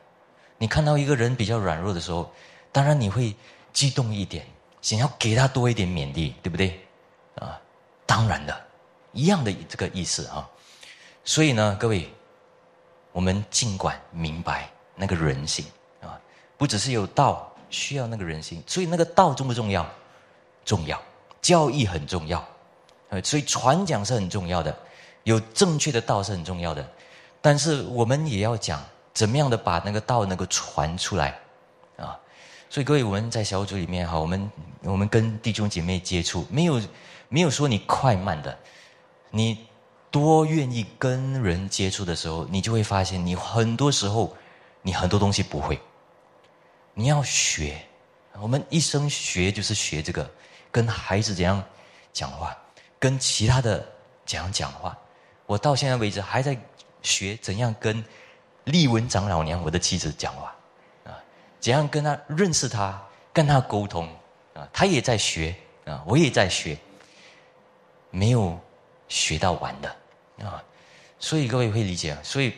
你看到一个人比较软弱的时候，当然你会激动一点，想要给他多一点勉励，对不对？啊，当然的，一样的这个意思啊。所以呢，各位，我们尽管明白那个人性啊，不只是有道需要那个人心，所以那个道重不重要？重要。教义很重要，呃，所以传讲是很重要的。有正确的道是很重要的，但是我们也要讲怎么样的把那个道能够传出来啊。所以各位，我们在小组里面哈，我们我们跟弟兄姐妹接触，没有没有说你快慢的，你多愿意跟人接触的时候，你就会发现，你很多时候你很多东西不会，你要学。我们一生学就是学这个，跟孩子怎样讲话，跟其他的怎样讲话。我到现在为止还在学怎样跟丽文长老娘我的妻子讲话啊。怎样跟他认识他，跟他沟通啊？他也在学啊，我也在学，没有学到完的啊。所以各位会理解啊。所以，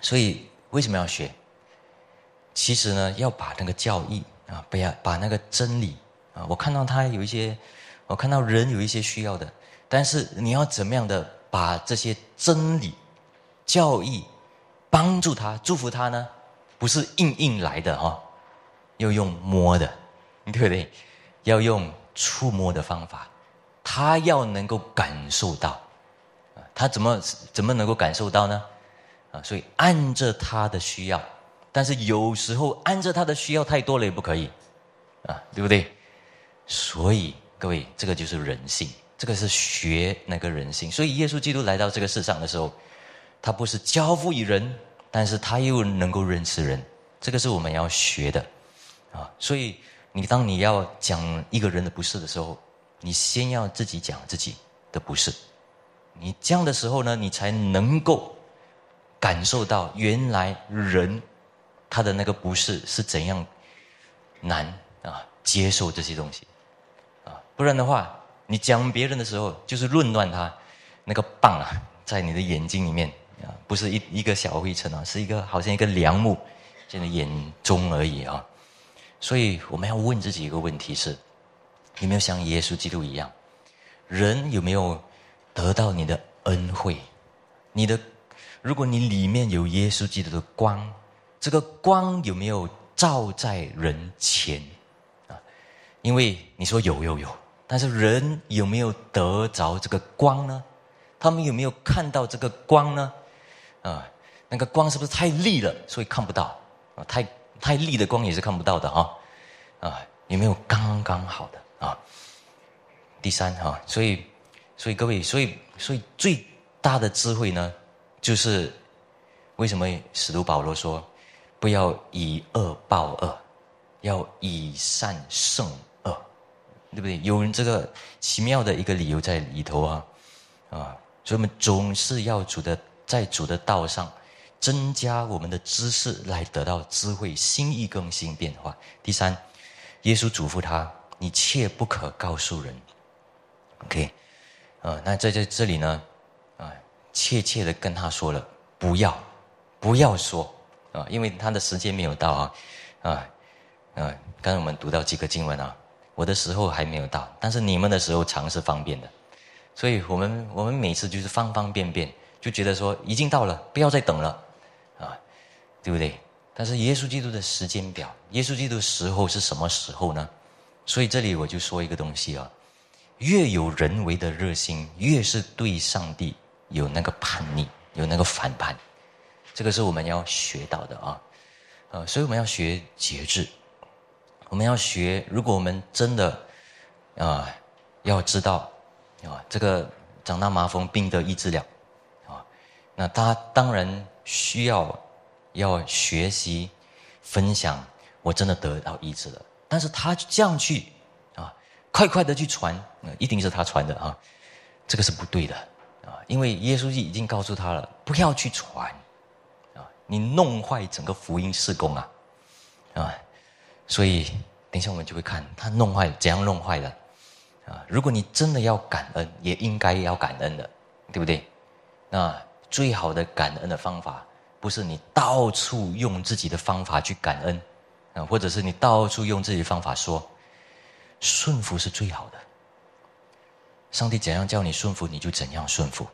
所以为什么要学？其实呢，要把那个教义啊，不要把那个真理啊。我看到他有一些，我看到人有一些需要的，但是你要怎么样的把这些真理、教义帮助他、祝福他呢？不是硬硬来的哈，要用摸的，对不对？要用触摸的方法，他要能够感受到，他怎么怎么能够感受到呢？啊，所以按着他的需要，但是有时候按着他的需要太多了也不可以，啊，对不对？所以各位，这个就是人性，这个是学那个人性。所以耶稣基督来到这个世上的时候，他不是交付于人。但是他又能够认识人，这个是我们要学的，啊，所以你当你要讲一个人的不是的时候，你先要自己讲自己的不是，你这样的时候呢，你才能够感受到原来人他的那个不是是怎样难啊接受这些东西，啊，不然的话，你讲别人的时候就是论断他那个棒啊，在你的眼睛里面。啊，不是一一个小灰尘啊，是一个好像一个梁木，在你眼中而已啊。所以我们要问自己一个问题：是，有没有像耶稣基督一样，人有没有得到你的恩惠？你的，如果你里面有耶稣基督的光，这个光有没有照在人前？啊，因为你说有有有，但是人有没有得着这个光呢？他们有没有看到这个光呢？啊，那个光是不是太利了，所以看不到？啊，太太利的光也是看不到的哈。啊，有没有刚刚好的啊？第三哈，所以，所以各位，所以，所以最大的智慧呢，就是为什么使徒保罗说，不要以恶报恶，要以善胜恶，对不对？有人这个奇妙的一个理由在里头啊，啊，所以我们总是要主的。在主的道上，增加我们的知识，来得到智慧、心意更新、变化。第三，耶稣嘱咐他：“你切不可告诉人。” OK，啊，那在这这里呢，啊，切切的跟他说了，不要，不要说啊，因为他的时间没有到啊，啊，啊，刚才我们读到几个经文啊，我的时候还没有到，但是你们的时候常是方便的，所以我们我们每次就是方方便便。就觉得说已经到了，不要再等了，啊，对不对？但是耶稣基督的时间表，耶稣基督时候是什么时候呢？所以这里我就说一个东西啊，越有人为的热心，越是对上帝有那个叛逆，有那个反叛，这个是我们要学到的啊，呃，所以我们要学节制，我们要学，如果我们真的啊，要知道啊，这个长大麻风病的医治了啊。那他当然需要要学习分享，我真的得到医治了。但是他这样去啊，快快的去传，一定是他传的啊，这个是不对的啊，因为耶稣已经告诉他了，不要去传，你弄坏整个福音事工啊啊，所以等一下我们就会看他弄坏怎样弄坏的啊。如果你真的要感恩，也应该要感恩的，对不对？那。最好的感恩的方法，不是你到处用自己的方法去感恩，啊，或者是你到处用自己的方法说，顺服是最好的。上帝怎样叫你顺服，你就怎样顺服。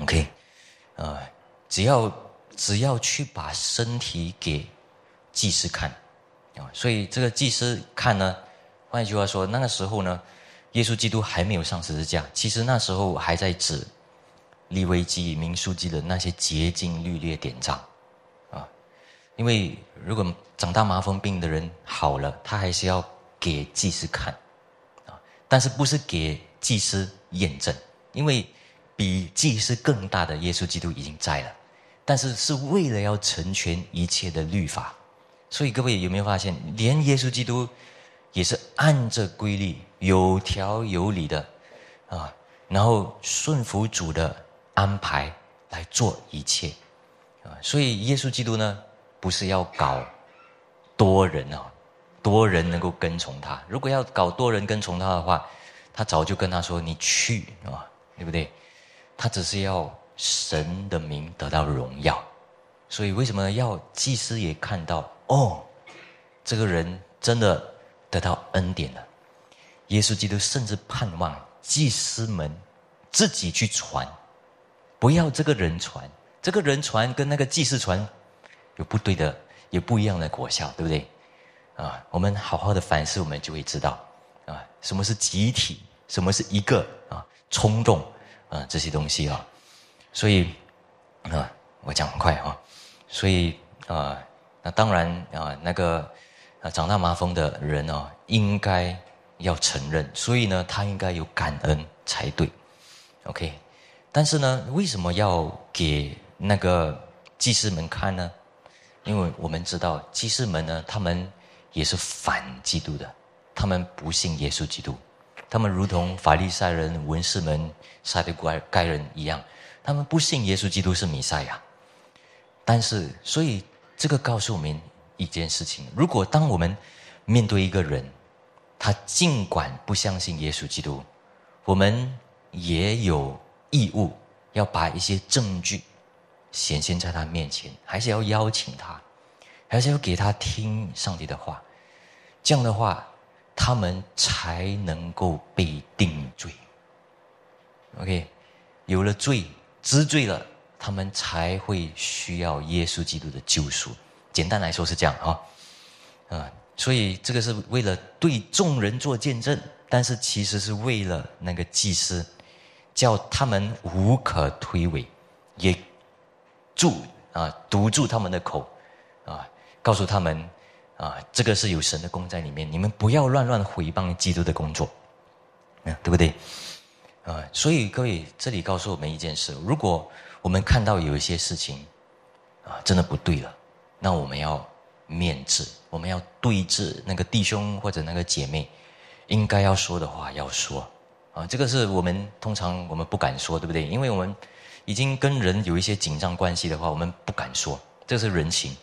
OK，啊，只要只要去把身体给祭司看，啊，所以这个祭司看呢，换一句话说，那个时候呢，耶稣基督还没有上十字架，其实那时候还在指。利未记、民书记的那些洁净律列典章，啊，因为如果长大麻风病的人好了，他还是要给祭司看，啊，但是不是给祭司验证，因为比祭司更大的耶稣基督已经在了，但是是为了要成全一切的律法，所以各位有没有发现，连耶稣基督也是按着规律、有条有理的，啊，然后顺服主的。安排来做一切，啊，所以耶稣基督呢，不是要搞多人啊，多人能够跟从他。如果要搞多人跟从他的话，他早就跟他说：“你去啊，对不对？”他只是要神的名得到荣耀。所以为什么要祭司也看到哦，这个人真的得到恩典了？耶稣基督甚至盼望祭司们自己去传。不要这个人传，这个人传跟那个祭祀传有不对的，有不一样的果效，对不对？啊，我们好好的反思，我们就会知道啊，什么是集体，什么是一个啊冲动啊这些东西啊。所以啊，我讲很快啊，所以啊，那当然啊，那个啊长大麻风的人哦，应该要承认，所以呢，他应该有感恩才对。OK。但是呢，为什么要给那个祭司们看呢？因为我们知道祭司们呢，他们也是反基督的，他们不信耶稣基督，他们如同法利赛人、文士们、撒都该该人一样，他们不信耶稣基督是弥赛亚。但是，所以这个告诉我们一件事情：如果当我们面对一个人，他尽管不相信耶稣基督，我们也有。义务要把一些证据显现在他面前，还是要邀请他，还是要给他听上帝的话。这样的话，他们才能够被定罪。OK，有了罪，知罪了，他们才会需要耶稣基督的救赎。简单来说是这样啊，啊，所以这个是为了对众人做见证，但是其实是为了那个祭司。叫他们无可推诿，也住啊堵住他们的口，啊告诉他们啊这个是有神的功在里面，你们不要乱乱毁谤基督的工作，嗯对不对？啊所以各位这里告诉我们一件事：如果我们看到有一些事情啊真的不对了，那我们要面质，我们要对峙那个弟兄或者那个姐妹应该要说的话要说。啊，这个是我们通常我们不敢说，对不对？因为我们已经跟人有一些紧张关系的话，我们不敢说，这是人情，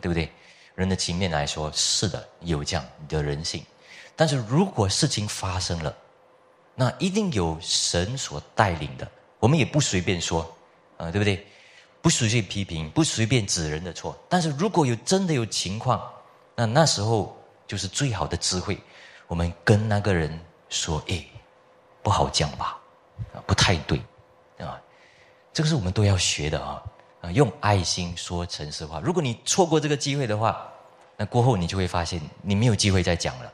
对不对？人的情面来说，是的，有这样的人性。但是如果事情发生了，那一定有神所带领的，我们也不随便说，啊，对不对？不随便批评，不随便指人的错。但是如果有真的有情况，那那时候就是最好的智慧，我们跟那个人说，哎。不好讲吧，啊，不太对，啊，这个是我们都要学的啊，啊，用爱心说诚实话。如果你错过这个机会的话，那过后你就会发现你没有机会再讲了，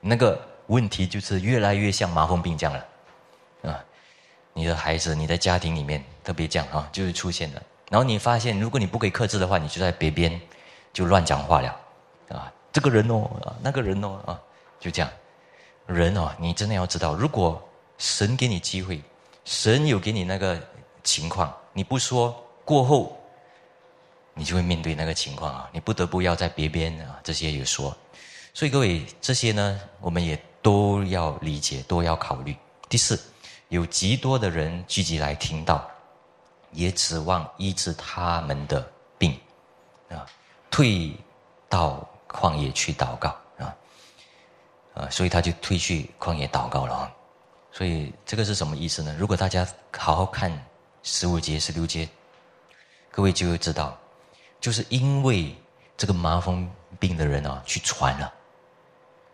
那个问题就是越来越像麻风病这样了，啊，你的孩子你在家庭里面特别这样啊，就是出现了。然后你发现，如果你不可以克制的话，你就在别边就乱讲话了，啊，这个人哦，啊，那个人哦，啊，就这样，人哦，你真的要知道，如果神给你机会，神有给你那个情况，你不说过后，你就会面对那个情况啊！你不得不要在别边啊，这些有说，所以各位这些呢，我们也都要理解，都要考虑。第四，有极多的人聚集来听到，也指望医治他们的病啊，退到旷野去祷告啊啊，所以他就退去旷野祷告了啊。所以这个是什么意思呢？如果大家好好看十五节、十六节，各位就会知道，就是因为这个麻风病的人啊去传了，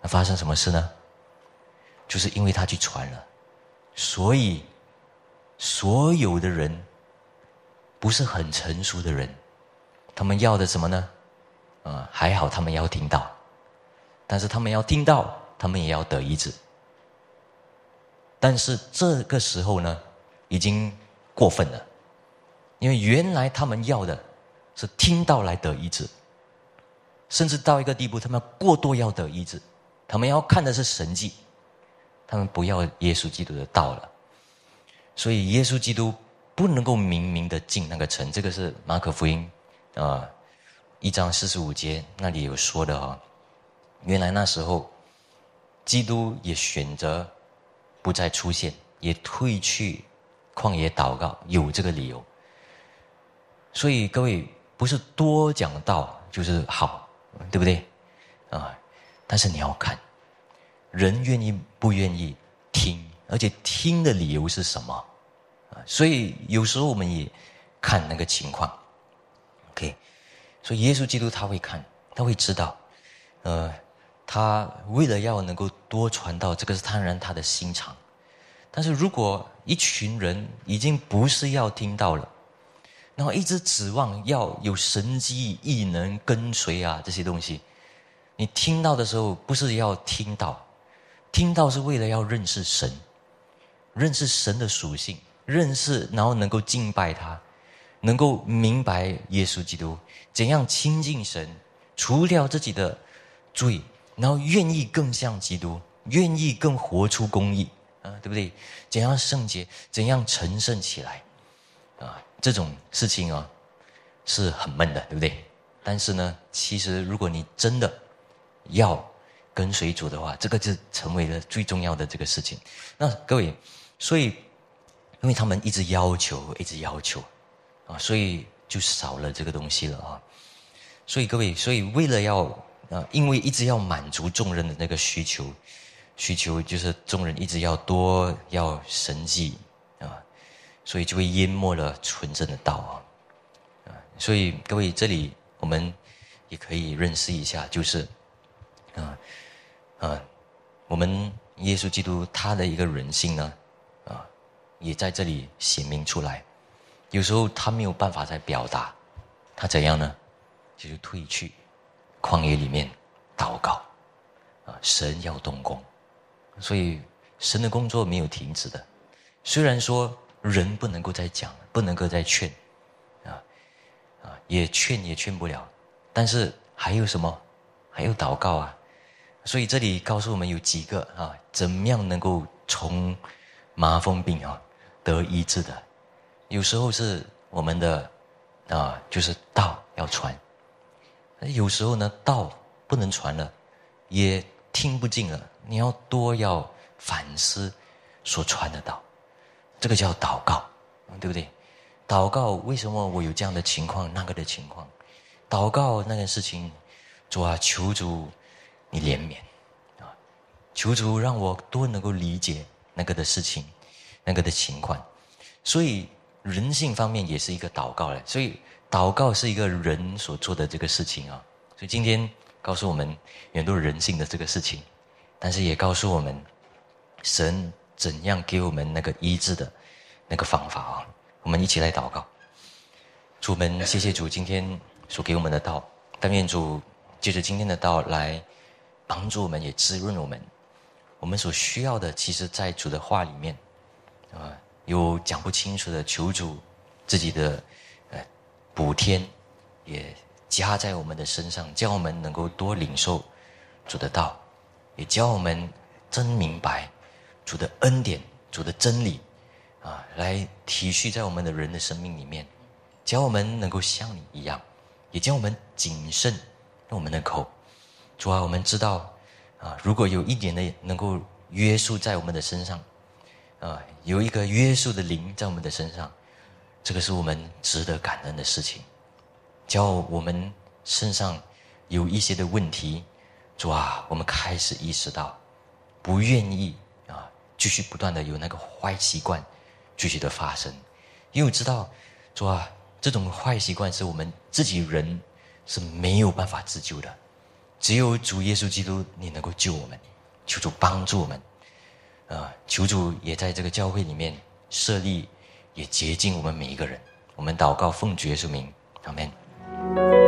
那发生什么事呢？就是因为他去传了，所以所有的人不是很成熟的人，他们要的什么呢？啊，还好他们要听到，但是他们要听到，他们也要得医治。但是这个时候呢，已经过分了，因为原来他们要的是听到来得医治，甚至到一个地步，他们过多要得医治，他们要看的是神迹，他们不要耶稣基督的道了。所以耶稣基督不能够明明的进那个城，这个是马可福音啊一章四十五节那里有说的哦。原来那时候，基督也选择不再出现，也退去旷野祷告，有这个理由。所以各位不是多讲道就是好，对不对？啊，但是你要看人愿意不愿意听。而且听的理由是什么？啊，所以有时候我们也看那个情况。OK，所以耶稣基督他会看，他会知道，呃，他为了要能够多传道，这个是当然他的心肠。但是如果一群人已经不是要听到了，然后一直指望要有神机异能跟随啊这些东西，你听到的时候不是要听到，听到是为了要认识神。认识神的属性，认识然后能够敬拜他，能够明白耶稣基督怎样亲近神，除掉自己的罪，然后愿意更像基督，愿意更活出公义啊，对不对？怎样圣洁，怎样成圣起来啊？这种事情啊是很闷的，对不对？但是呢，其实如果你真的要跟随主的话，这个就成为了最重要的这个事情。那各位。所以，因为他们一直要求，一直要求，啊，所以就少了这个东西了啊。所以各位，所以为了要啊，因为一直要满足众人的那个需求，需求就是众人一直要多要神迹啊，所以就会淹没了纯正的道啊。啊，所以各位这里我们也可以认识一下，就是啊啊，我们耶稣基督他的一个人性呢。啊也在这里显明出来。有时候他没有办法再表达，他怎样呢？就是退去旷野里面祷告啊，神要动工，所以神的工作没有停止的。虽然说人不能够再讲，不能够再劝啊啊，也劝也劝不了，但是还有什么？还有祷告啊。所以这里告诉我们有几个啊，怎么样能够从麻风病啊？得医治的，有时候是我们的啊，就是道要传；有时候呢，道不能传了，也听不进了。你要多要反思所传的道，这个叫祷告，对不对？祷告为什么我有这样的情况，那个的情况？祷告那件事情，主啊，求主你怜悯啊，求主让我多能够理解那个的事情。那个的情况，所以人性方面也是一个祷告了。所以祷告是一个人所做的这个事情啊。所以今天告诉我们很多人性的这个事情，但是也告诉我们神怎样给我们那个医治的那个方法啊。我们一起来祷告，主们谢谢主今天所给我们的道，但愿主借着今天的道来帮助我们，也滋润我们。我们所需要的，其实在主的话里面。啊，有讲不清楚的求主自己的呃补天，也加在我们的身上，教我们能够多领受主的道，也教我们真明白主的恩典、主的真理啊，来体恤在我们的人的生命里面，教我们能够像你一样，也教我们谨慎用我们的口。主啊，我们知道啊，如果有一点的能够约束在我们的身上。啊，有一个约束的灵在我们的身上，这个是我们值得感恩的事情。叫我们身上有一些的问题，主啊，我们开始意识到，不愿意啊，继续不断的有那个坏习惯继续的发生，因为知道，主啊，这种坏习惯是我们自己人是没有办法自救的，只有主耶稣基督你能够救我们，求主帮助我们。啊，求主也在这个教会里面设立，也洁净我们每一个人。我们祷告奉主耶稣名，阿门。